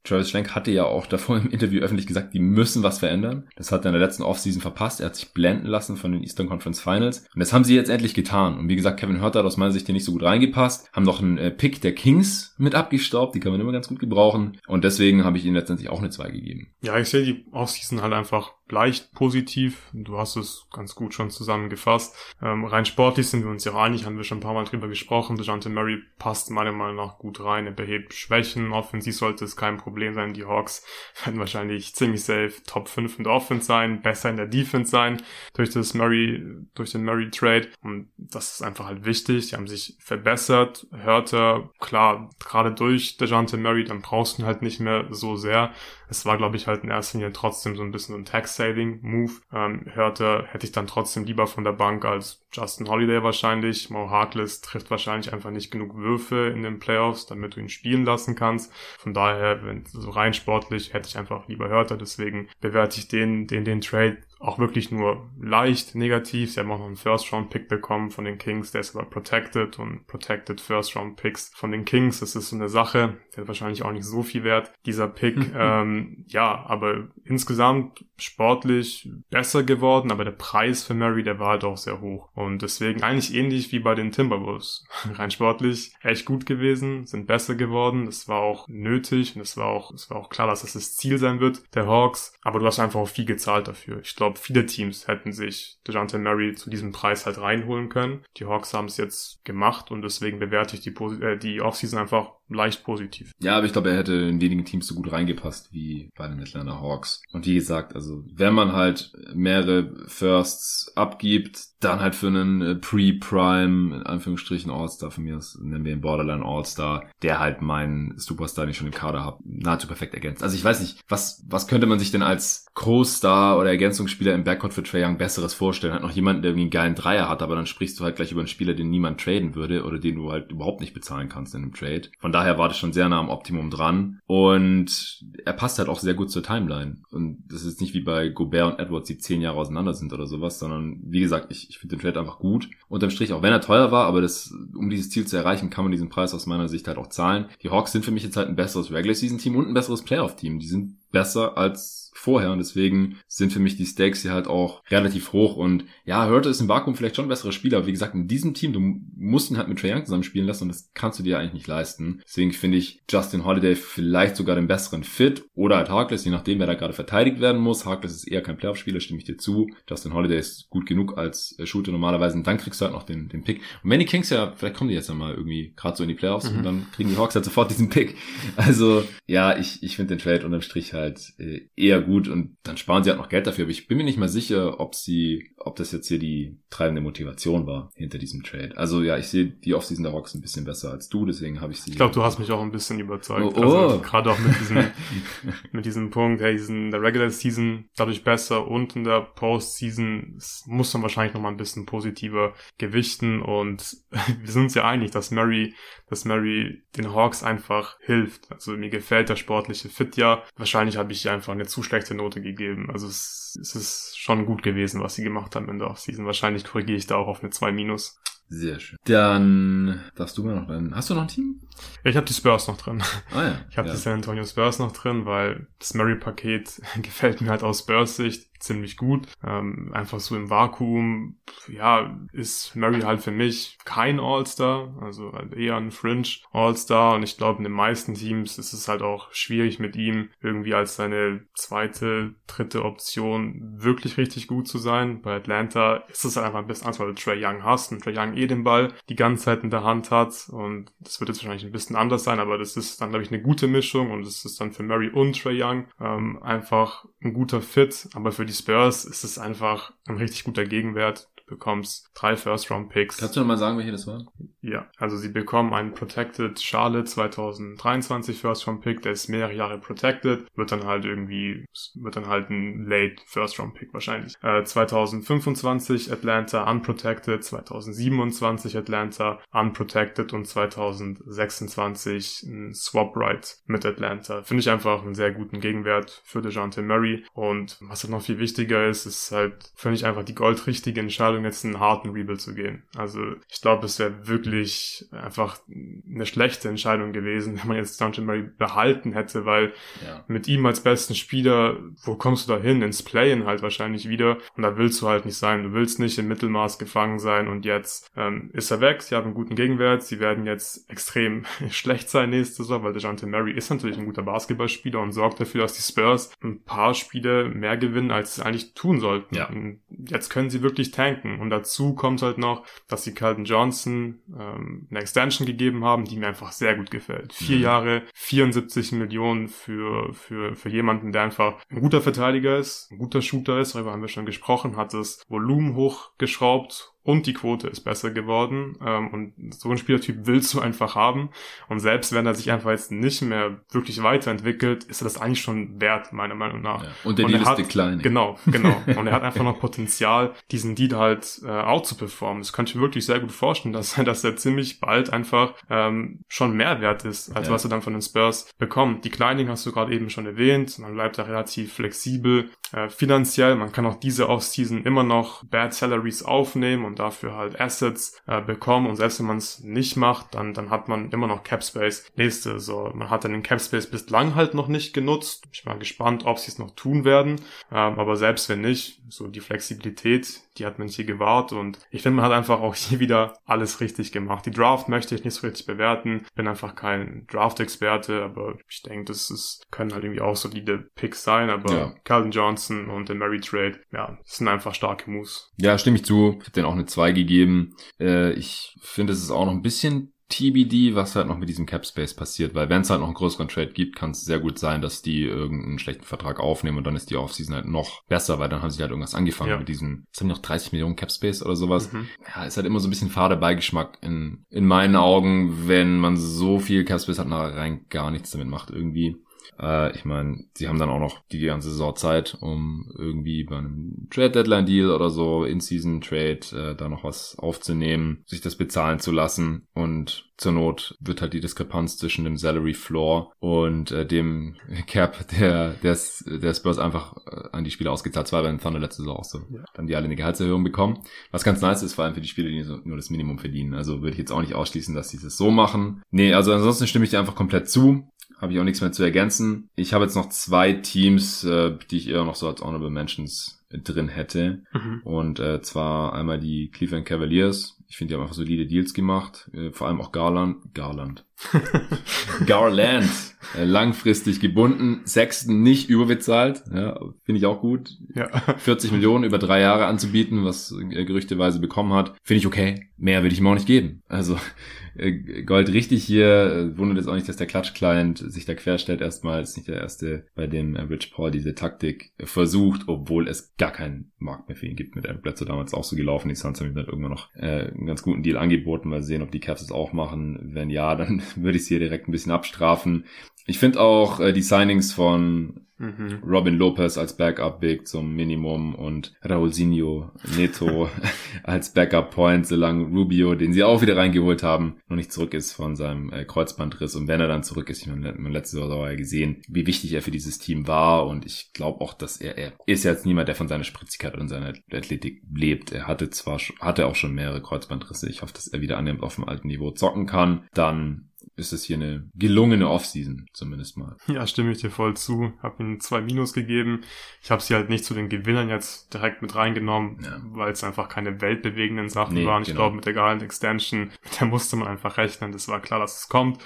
Travis Schlenk hatte ja auch davor im Interview öffentlich gesagt, die müssen was verändern. Das hat er in der letzten Offseason verpasst. Er hat sich blenden lassen von den Eastern Conference Finals. Und das haben sie jetzt endlich getan. Und wie gesagt, Kevin Hurt hat aus meiner Sicht hier nicht so gut reingepasst. Haben noch einen äh, Pick der Kings mit abgestaubt. Die kann man immer ganz gut gebrauchen. Und deswegen habe ich ihnen letztendlich auch eine 2 gegeben. Ja, ich sehe die Offseason halt einfach leicht positiv. Du hast es ganz gut schon zusammengefasst. Ähm, rein sportlich sind wir uns ja auch einig, haben wir schon ein paar Mal drüber gesprochen. DeJounte Murray passt meiner Meinung nach gut rein. Er behebt Schwächen. Offensiv sollte es kein Problem sein. Die Hawks werden wahrscheinlich ziemlich safe Top 5 in der Offense sein, besser in der Defense sein durch das Murray, durch den Murray Trade. Und das ist einfach halt wichtig. Die haben sich verbessert. Hörte, klar, gerade durch DeJounte Murray, dann brauchst du ihn halt nicht mehr so sehr. Es war, glaube ich, halt in erster Linie trotzdem so ein bisschen so ein Tax-Saving-Move. Ähm, hörte, hätte ich dann trotzdem lieber von der Bank als Justin Holiday wahrscheinlich. Mo Harkless trifft wahrscheinlich einfach nicht genug Würfe in den Playoffs, damit du ihn spielen lassen kannst. Von daher, wenn so rein sportlich, hätte ich einfach lieber Hörter. Deswegen bewerte ich den, den, den Trade auch wirklich nur leicht negativ. Sie haben auch noch einen First-Round-Pick bekommen von den Kings, der ist aber protected und protected First-Round-Picks von den Kings. Das ist so eine Sache, der ist wahrscheinlich auch nicht so viel wert, dieser Pick. Mhm. Ähm, ja, aber insgesamt sportlich besser geworden, aber der Preis für Murray, der war halt auch sehr hoch. Und deswegen eigentlich ähnlich wie bei den Timberwolves. Rein sportlich echt gut gewesen, sind besser geworden. Das war auch nötig und es war auch, es war auch klar, dass das das Ziel sein wird der Hawks. Aber du hast einfach auch viel gezahlt dafür. Ich glaube, viele Teams hätten sich DeJounte Murray zu diesem Preis halt reinholen können. Die Hawks haben es jetzt gemacht und deswegen bewerte ich die, äh, die Offseason einfach leicht positiv. Ja, aber ich glaube, er hätte in wenigen Teams so gut reingepasst wie bei den Atlanta Hawks. Und wie gesagt, also wenn man halt mehrere Firsts abgibt, dann halt für einen äh, Pre-Prime, in Anführungsstrichen All-Star, von mir aus nennen wir ihn Borderline All-Star, der halt meinen Superstar, den ich schon im Kader habe, nahezu perfekt ergänzt. Also ich weiß nicht, was, was könnte man sich denn als Co-Star oder Ergänzungsspieler im Backcourt für Trae Young besseres vorstellen? Halt noch jemanden, der irgendwie einen geilen Dreier hat, aber dann sprichst du halt gleich über einen Spieler, den niemand traden würde oder den du halt überhaupt nicht bezahlen kannst in einem Trade. Von daher war das schon sehr nah am Optimum dran. Und er passt halt auch sehr gut zur Timeline. Und das ist nicht wie bei Gobert und Edwards, die zehn Jahre auseinander sind oder sowas, sondern wie gesagt, ich, ich finde den Trade einfach gut. Unterm Strich, auch wenn er teuer war, aber das, um dieses Ziel zu erreichen, kann man diesen Preis aus meiner Sicht halt auch zahlen. Die Hawks sind für mich jetzt halt ein besseres Regular Season Team und ein besseres Playoff Team. Die sind besser als vorher und deswegen sind für mich die Stakes hier halt auch relativ hoch und ja, Hörte ist im Vakuum vielleicht schon ein besserer Spieler, aber wie gesagt, in diesem Team, du musst ihn halt mit Trae Young zusammen spielen lassen und das kannst du dir eigentlich nicht leisten. Deswegen finde ich Justin Holiday vielleicht sogar den besseren Fit oder halt Harkless, je nachdem, wer da gerade verteidigt werden muss. Harkless ist eher kein Playoff-Spieler, stimme ich dir zu. Justin Holiday ist gut genug als Shooter normalerweise und dann kriegst du halt noch den, den Pick. Und wenn die Kings ja, vielleicht kommen die jetzt ja mal irgendwie gerade so in die Playoffs mhm. und dann kriegen die Hawks halt sofort diesen Pick. Also ja, ich, ich finde den Trade unterm Strich halt äh, eher gut und dann sparen sie halt noch Geld dafür. Aber ich bin mir nicht mal sicher, ob sie, ob das jetzt hier die treibende Motivation war hinter diesem Trade. Also ja, ich sehe die Offseason der Rocks ein bisschen besser als du, deswegen habe ich sie. Ich glaube, du hast mich auch ein bisschen überzeugt. Oh, also, oh. Also, Gerade auch mit diesem, mit diesem Punkt, hey, in der Regular Season dadurch besser und in der Postseason muss man wahrscheinlich noch mal ein bisschen positiver gewichten und wir sind uns ja einig, dass Murray, dass Murray den Hawks einfach hilft. Also mir gefällt der sportliche Fit ja. Wahrscheinlich habe ich einfach eine zu schlechte Note gegeben. Also es, es ist schon gut gewesen, was sie gemacht haben in der Offseason. Wahrscheinlich korrigiere ich da auch auf eine 2 minus. Sehr schön. Dann darfst du mal noch dein. Hast du noch ein Team? Ich habe die Spurs noch drin. Ah ja. Ich habe ja. die San Antonio Spurs noch drin, weil das Murray-Paket gefällt mir halt aus Spurs Sicht ziemlich gut. Ähm, einfach so im Vakuum, ja, ist Murray halt für mich kein All-Star, also halt eher ein Fringe All-Star und ich glaube in den meisten Teams ist es halt auch schwierig mit ihm irgendwie als seine zweite, dritte Option wirklich richtig gut zu sein. Bei Atlanta ist es einfach ein bisschen anders, weil du Trey Young hast und Trey Young eh den Ball die ganze Zeit in der Hand hat. Und das wird jetzt wahrscheinlich ein bisschen anders sein, aber das ist dann glaube ich eine gute Mischung und es ist dann für Murray und Trey Young ähm, einfach ein guter Fit, aber für die Spurs ist es einfach ein richtig guter Gegenwert bekommst drei First-Round-Picks. Kannst du noch mal sagen, welche das waren? Ja, also sie bekommen einen Protected Charlotte 2023 First-Round-Pick, der ist mehrere Jahre protected, wird dann halt irgendwie, wird dann halt ein Late First-Round-Pick wahrscheinlich. Äh, 2025 Atlanta unprotected, 2027 Atlanta unprotected und 2026 ein Swap-Right mit Atlanta. Finde ich einfach einen sehr guten Gegenwert für DeJounte Murray und was halt noch viel wichtiger ist, ist halt, finde ich einfach die goldrichtige Entscheidung Entscheidung, jetzt einen harten Rebuild zu gehen. Also ich glaube, es wäre wirklich einfach eine schlechte Entscheidung gewesen, wenn man jetzt Dungeon Murray behalten hätte, weil ja. mit ihm als besten Spieler, wo kommst du da hin? Ins Playen halt wahrscheinlich wieder. Und da willst du halt nicht sein. Du willst nicht im Mittelmaß gefangen sein. Und jetzt ähm, ist er weg. Sie haben einen guten Gegenwert. Sie werden jetzt extrem schlecht sein nächste Saison, weil DeJounte Murray ist natürlich ein guter Basketballspieler und sorgt dafür, dass die Spurs ein paar Spiele mehr gewinnen, als sie eigentlich tun sollten. Ja. Jetzt können sie wirklich tanken stecken. Und dazu kommt halt noch, dass sie Calvin Johnson ähm, eine Extension gegeben haben, die mir einfach sehr gut gefällt. Vier mhm. Jahre, 74 Millionen für, für, für jemanden, der einfach ein guter Verteidiger ist, ein guter Shooter ist, darüber haben wir schon gesprochen, hat das Volumen hochgeschraubt und die Quote ist besser geworden. Ähm, und so ein Spielertyp willst du einfach haben. Und selbst wenn er sich einfach jetzt nicht mehr wirklich weiterentwickelt, ist er das eigentlich schon wert, meiner Meinung nach. Ja. Und der und Deal ist declining. Genau, genau. und er hat einfach noch Potenzial, diesen Deal halt äh, out zu performen. Das könnte ich mir wirklich sehr gut vorstellen, dass, dass er ziemlich bald einfach ähm, schon mehr wert ist, als ja. was er dann von den Spurs bekommt. Die Kleining hast du gerade eben schon erwähnt. Man bleibt da relativ flexibel. Äh, finanziell, man kann auch diese Offseason immer noch Bad Salaries aufnehmen und dafür halt Assets äh, bekommen und selbst wenn man es nicht macht, dann, dann hat man immer noch Cap Space nächste so Man hat dann den Cap Space bislang halt noch nicht genutzt. Ich bin mal gespannt, ob sie es noch tun werden. Ähm, aber selbst wenn nicht, so die Flexibilität, die hat man hier gewahrt und ich finde, man hat einfach auch hier wieder alles richtig gemacht. Die Draft möchte ich nicht so richtig bewerten, bin einfach kein Draft-Experte, aber ich denke, das ist, können halt irgendwie auch solide Picks sein, aber ja. Calvin Johnson und der Mary Trade, ja, sind einfach starke Moves. Ja, stimme ich zu. Ich habe denen auch eine 2 gegeben. Äh, ich finde, es ist auch noch ein bisschen TBD, was halt noch mit diesem Cap Space passiert, weil wenn es halt noch einen größeren Trade gibt, kann es sehr gut sein, dass die irgendeinen schlechten Vertrag aufnehmen und dann ist die Offseason halt noch besser, weil dann haben sie halt irgendwas angefangen ja. mit diesem, es haben noch 30 Millionen Cap Space oder sowas. Mhm. Ja, ist halt immer so ein bisschen fader Beigeschmack in, in meinen Augen, wenn man so viel Cap Space hat, nachher rein gar nichts damit macht irgendwie. Äh, ich meine, sie haben dann auch noch die ganze Saison Zeit, um irgendwie bei einem Trade-Deadline-Deal oder so, In-Season-Trade, äh, da noch was aufzunehmen, sich das bezahlen zu lassen und zur Not wird halt die Diskrepanz zwischen dem Salary Floor und äh, dem Cap der, der, der Spurs einfach äh, an die Spieler ausgezahlt. Zwar beim Thunder letzte Saison auch so. Ja. Dann die alle eine Gehaltserhöhung bekommen. Was ganz nice ist, vor allem für die Spieler, die nur das Minimum verdienen. Also würde ich jetzt auch nicht ausschließen, dass sie das so machen. Nee, also ansonsten stimme ich dir einfach komplett zu. Habe ich auch nichts mehr zu ergänzen. Ich habe jetzt noch zwei Teams, äh, die ich eher noch so als Honorable Mentions drin hätte. Mhm. Und äh, zwar einmal die Cleveland Cavaliers. Ich finde, die haben einfach solide Deals gemacht. Äh, vor allem auch Garland. Garland. Garland. Äh, langfristig gebunden. Sexton nicht überbezahlt. Ja, finde ich auch gut. Ja. 40 Millionen über drei Jahre anzubieten, was er gerüchteweise bekommen hat. Finde ich okay. Mehr will ich ihm auch nicht geben. Also äh, Gold richtig hier. Äh, wundert es auch nicht, dass der Klatsch-Client sich da querstellt erstmal. Ist nicht der erste, bei dem Rich Paul diese Taktik versucht, obwohl es gar keinen Markt mehr für ihn gibt. Mit Eric Bledsoe damals auch so gelaufen. Die Suns haben ihm dann irgendwann noch äh, einen ganz guten Deal angeboten. Mal sehen, ob die Cavs es auch machen. Wenn ja, dann würde ich sie hier direkt ein bisschen abstrafen. Ich finde auch äh, die Signings von Mhm. Robin Lopez als Backup-Big zum Minimum und Raulzinho Neto als Backup-Point, solange Rubio, den sie auch wieder reingeholt haben, noch nicht zurück ist von seinem äh, Kreuzbandriss. Und wenn er dann zurück ist, ich meine, man letzte Saison ja gesehen, wie wichtig er für dieses Team war. Und ich glaube auch, dass er, er ist jetzt niemand, der von seiner Spritzigkeit und seiner Athletik lebt. Er hatte zwar, hatte auch schon mehrere Kreuzbandrisse. Ich hoffe, dass er wieder annimmt auf dem alten Niveau zocken kann. Dann ist es hier eine gelungene Offseason, zumindest mal. Ja, stimme ich dir voll zu. Hab ihm zwei Minus gegeben. Ich habe sie halt nicht zu den Gewinnern jetzt direkt mit reingenommen, ja. weil es einfach keine weltbewegenden Sachen nee, waren. Ich genau. glaube, mit der Gehalt Extension, mit der musste man einfach rechnen. Das war klar, dass es kommt.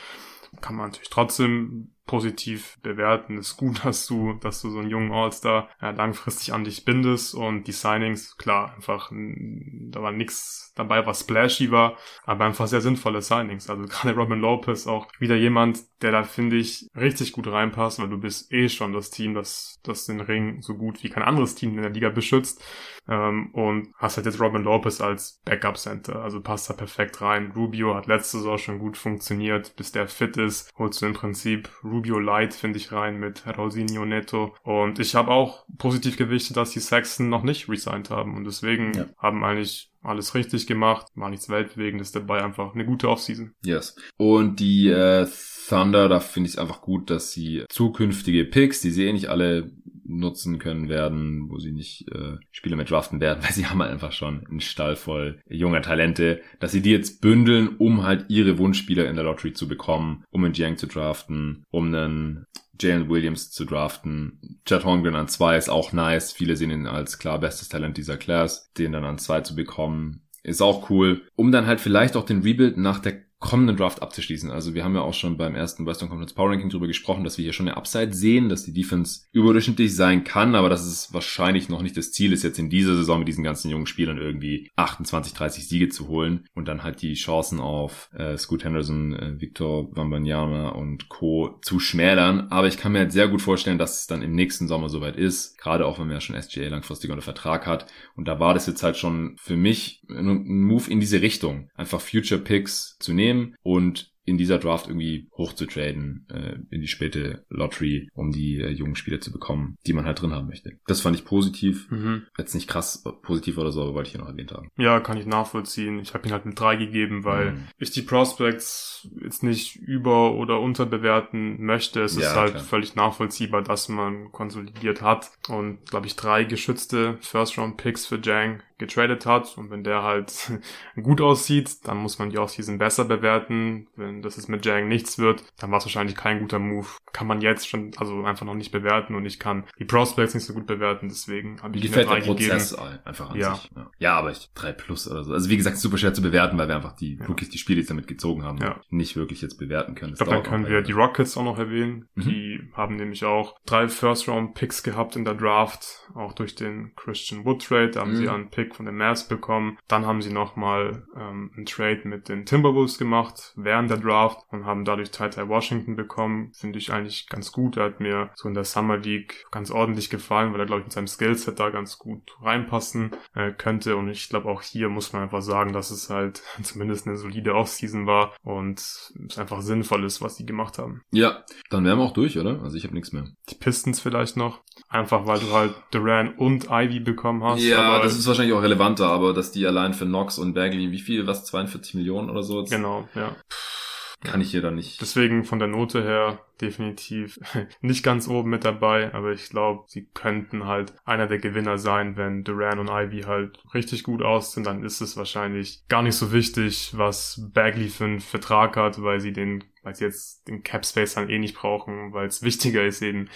Kann man natürlich trotzdem positiv bewerten. ist gut, dass du, dass du so einen jungen All-Star ja, langfristig an dich bindest und die Signings, klar, einfach, da war nix dabei, was splashy war, aber einfach sehr sinnvolle Signings. Also gerade Robin Lopez auch wieder jemand, der da, finde ich, richtig gut reinpasst, weil du bist eh schon das Team, das, das den Ring so gut wie kein anderes Team in der Liga beschützt. Ähm, und hast halt jetzt Robin Lopez als Backup Center, also passt da perfekt rein. Rubio hat letzte Saison schon gut funktioniert, bis der fit ist, holst du im Prinzip Rubio Light, finde ich, rein mit Rosinho Neto. Und ich habe auch positiv gewichtet, dass die Saxon noch nicht resigned haben und deswegen ja. haben eigentlich alles richtig gemacht, war nichts Weltbewegendes dabei, einfach eine gute Offseason. Yes. Und die äh, Thunder, da finde ich es einfach gut, dass sie zukünftige Picks, die sie eh nicht alle nutzen können werden, wo sie nicht äh, Spieler mehr draften werden, weil sie haben halt einfach schon einen Stall voll junger Talente, dass sie die jetzt bündeln, um halt ihre Wunschspieler in der Lottery zu bekommen, um einen Jiang zu draften, um einen Jalen Williams zu draften. Chad Holmgren an zwei ist auch nice. Viele sehen ihn als klar bestes Talent dieser Class. Den dann an zwei zu bekommen, ist auch cool. Um dann halt vielleicht auch den Rebuild nach der kommenden Draft abzuschließen. Also wir haben ja auch schon beim ersten Western Conference Power Ranking darüber gesprochen, dass wir hier schon eine Upside sehen, dass die Defense überdurchschnittlich sein kann, aber dass es wahrscheinlich noch nicht das Ziel ist, jetzt in dieser Saison mit diesen ganzen jungen Spielern irgendwie 28, 30 Siege zu holen und dann halt die Chancen auf äh, Scoot Henderson, äh, Victor Wambanyama und Co. zu schmälern. Aber ich kann mir halt sehr gut vorstellen, dass es dann im nächsten Sommer soweit ist, gerade auch wenn man ja schon SGA langfristig unter Vertrag hat. Und da war das jetzt halt schon für mich ein Move in diese Richtung, einfach Future Picks zu nehmen nehmen und in dieser Draft irgendwie hochzutraden äh, in die späte Lottery, um die äh, jungen Spieler zu bekommen, die man halt drin haben möchte. Das fand ich positiv. Mhm. Jetzt nicht krass positiv oder so, aber wollte ich hier noch erwähnt haben. Ja, kann ich nachvollziehen. Ich habe ihn halt mit drei gegeben, weil mhm. ich die Prospects jetzt nicht über- oder unterbewerten möchte. Es ja, ist halt klar. völlig nachvollziehbar, dass man konsolidiert hat und, glaube ich, drei geschützte First-Round-Picks für Jang getradet hat und wenn der halt gut aussieht, dann muss man die Offseason besser bewerten. Wenn das ist mit Jang nichts wird, dann war es wahrscheinlich kein guter Move. Kann man jetzt schon also einfach noch nicht bewerten und ich kann die Prospects nicht so gut bewerten, deswegen habe ich Gefällt der Prozess gegeben. einfach an ja. sich. Ja. ja, aber ich drei plus oder so. Also wie gesagt, super schwer zu bewerten, weil wir einfach die ja. Rookies, die Spiele jetzt damit gezogen haben, ja. nicht wirklich jetzt bewerten können. Das ich glaube, dann können wir die Rockets auch noch erwähnen. Mhm. Die haben nämlich auch drei First-Round-Picks gehabt in der Draft, auch durch den Christian Wood Trade. Da haben mhm. sie einen Pick von den Mavs bekommen. Dann haben sie nochmal ähm, einen Trade mit den Timberwolves gemacht während der Draft und haben dadurch Ty Washington bekommen. Finde ich eigentlich ganz gut. Er hat mir so in der Summer League ganz ordentlich gefallen, weil er, glaube ich, mit seinem Skillset da ganz gut reinpassen äh, könnte. Und ich glaube, auch hier muss man einfach sagen, dass es halt zumindest eine solide Offseason war und es einfach sinnvoll ist, was die gemacht haben. Ja, dann wären wir auch durch, oder? Also ich habe nichts mehr. Die Pistons vielleicht noch. Einfach weil du halt Duran und Ivy bekommen hast. Ja, das ist wahrscheinlich auch relevanter, aber dass die allein für Knox und Bagley, wie viel, was, 42 Millionen oder so? Genau, ja. Kann ich hier dann nicht. Deswegen von der Note her definitiv nicht ganz oben mit dabei, aber ich glaube, sie könnten halt einer der Gewinner sein, wenn Duran und Ivy halt richtig gut aussehen, dann ist es wahrscheinlich gar nicht so wichtig, was Bagley für einen Vertrag hat, weil sie den weil sie jetzt den Cap Space dann eh nicht brauchen, weil es wichtiger ist eben,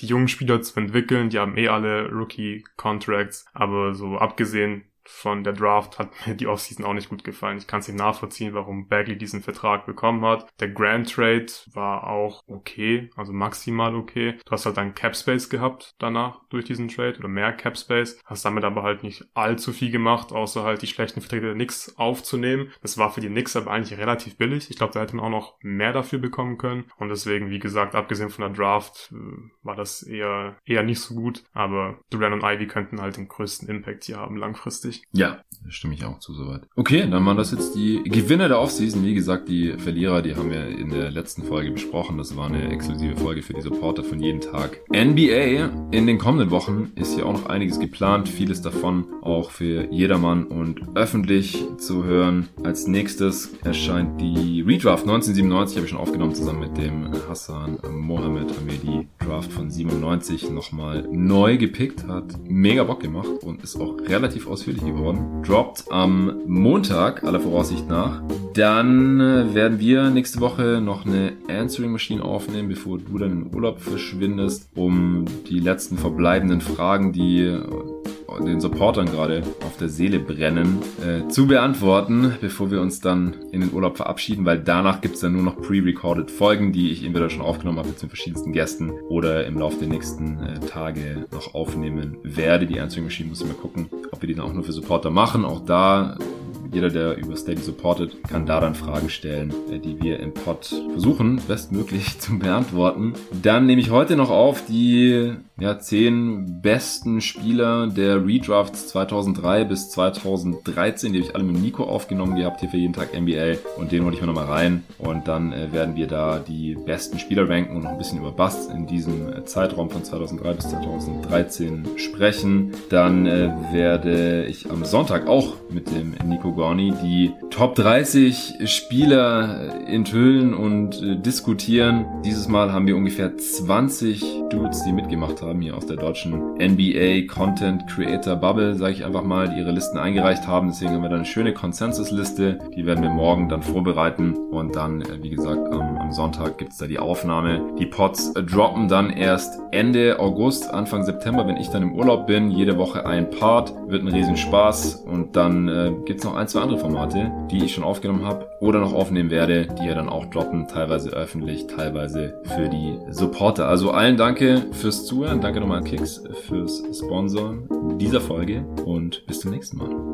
die jungen Spieler zu entwickeln. Die haben eh alle Rookie Contracts, aber so abgesehen von der Draft hat mir die Offseason auch nicht gut gefallen. Ich kann es nicht nachvollziehen, warum Bagley diesen Vertrag bekommen hat. Der Grand Trade war auch okay, also maximal okay. Du hast halt dann Cap Space gehabt danach durch diesen Trade oder mehr Cap Space. Hast damit aber halt nicht allzu viel gemacht, außer halt die schlechten Verträge der Knicks aufzunehmen. Das war für die Knicks aber eigentlich relativ billig. Ich glaube, da hätte man auch noch mehr dafür bekommen können. Und deswegen, wie gesagt, abgesehen von der Draft, äh, war das eher, eher nicht so gut. Aber Duran und Ivy könnten halt den größten Impact hier haben langfristig. Ja, stimme ich auch zu soweit. Okay, dann waren das jetzt die Gewinner der Offseason. Wie gesagt, die Verlierer, die haben wir in der letzten Folge besprochen. Das war eine exklusive Folge für die Supporter von jeden Tag. NBA in den kommenden Wochen ist hier auch noch einiges geplant. Vieles davon auch für jedermann und öffentlich zu hören. Als nächstes erscheint die Redraft 1997, habe ich schon aufgenommen, zusammen mit dem Hassan Mohammed haben wir die Draft von 97 nochmal neu gepickt. Hat mega Bock gemacht und ist auch relativ ausführlich geworden. Droppt am Montag, aller Voraussicht nach. Dann äh, werden wir nächste Woche noch eine Answering Machine aufnehmen, bevor du dann in Urlaub verschwindest, um die letzten verbleibenden Fragen, die äh, den Supportern gerade auf der Seele brennen, äh, zu beantworten, bevor wir uns dann in den Urlaub verabschieden, weil danach gibt's dann nur noch pre-recorded Folgen, die ich entweder schon aufgenommen habe mit den verschiedensten Gästen oder im Laufe der nächsten äh, Tage noch aufnehmen werde. Die Answering Machine muss ich mal gucken, ob wir die dann auch nur für Supporter machen. Auch da jeder, der über Steady supportet, kann da dann Fragen stellen, äh, die wir im Pod versuchen, bestmöglich zu beantworten. Dann nehme ich heute noch auf die ja, zehn besten Spieler der Redrafts 2003 bis 2013. Die habe ich alle mit Nico aufgenommen gehabt hier für jeden Tag NBA und den hole ich mir nochmal rein. Und dann äh, werden wir da die besten Spieler ranken und noch ein bisschen über Busts in diesem äh, Zeitraum von 2003 bis 2013 sprechen. Dann äh, werde ich am Sonntag auch mit dem Nico Gorni die Top 30 Spieler enthüllen und äh, diskutieren. Dieses Mal haben wir ungefähr 20 Dudes, die mitgemacht haben hier aus der deutschen NBA Content Creator Bubble, sage ich einfach mal, die ihre Listen eingereicht haben. Deswegen haben wir da eine schöne Consensus-Liste. Die werden wir morgen dann vorbereiten und dann, äh, wie gesagt, am, am Sonntag gibt's da die Aufnahme. Die Pods äh, droppen dann erst Ende August, Anfang September, wenn ich dann im Urlaub bin. Jede Woche ein Part, wird ein riesen Spaß und dann äh, gibt's noch ein, zwei andere Formate, die ich schon aufgenommen habe oder noch aufnehmen werde, die ja dann auch droppen, teilweise öffentlich, teilweise für die Supporter. Also allen danke fürs Zuhören. Danke nochmal an Kicks fürs Sponsoren dieser Folge und bis zum nächsten Mal.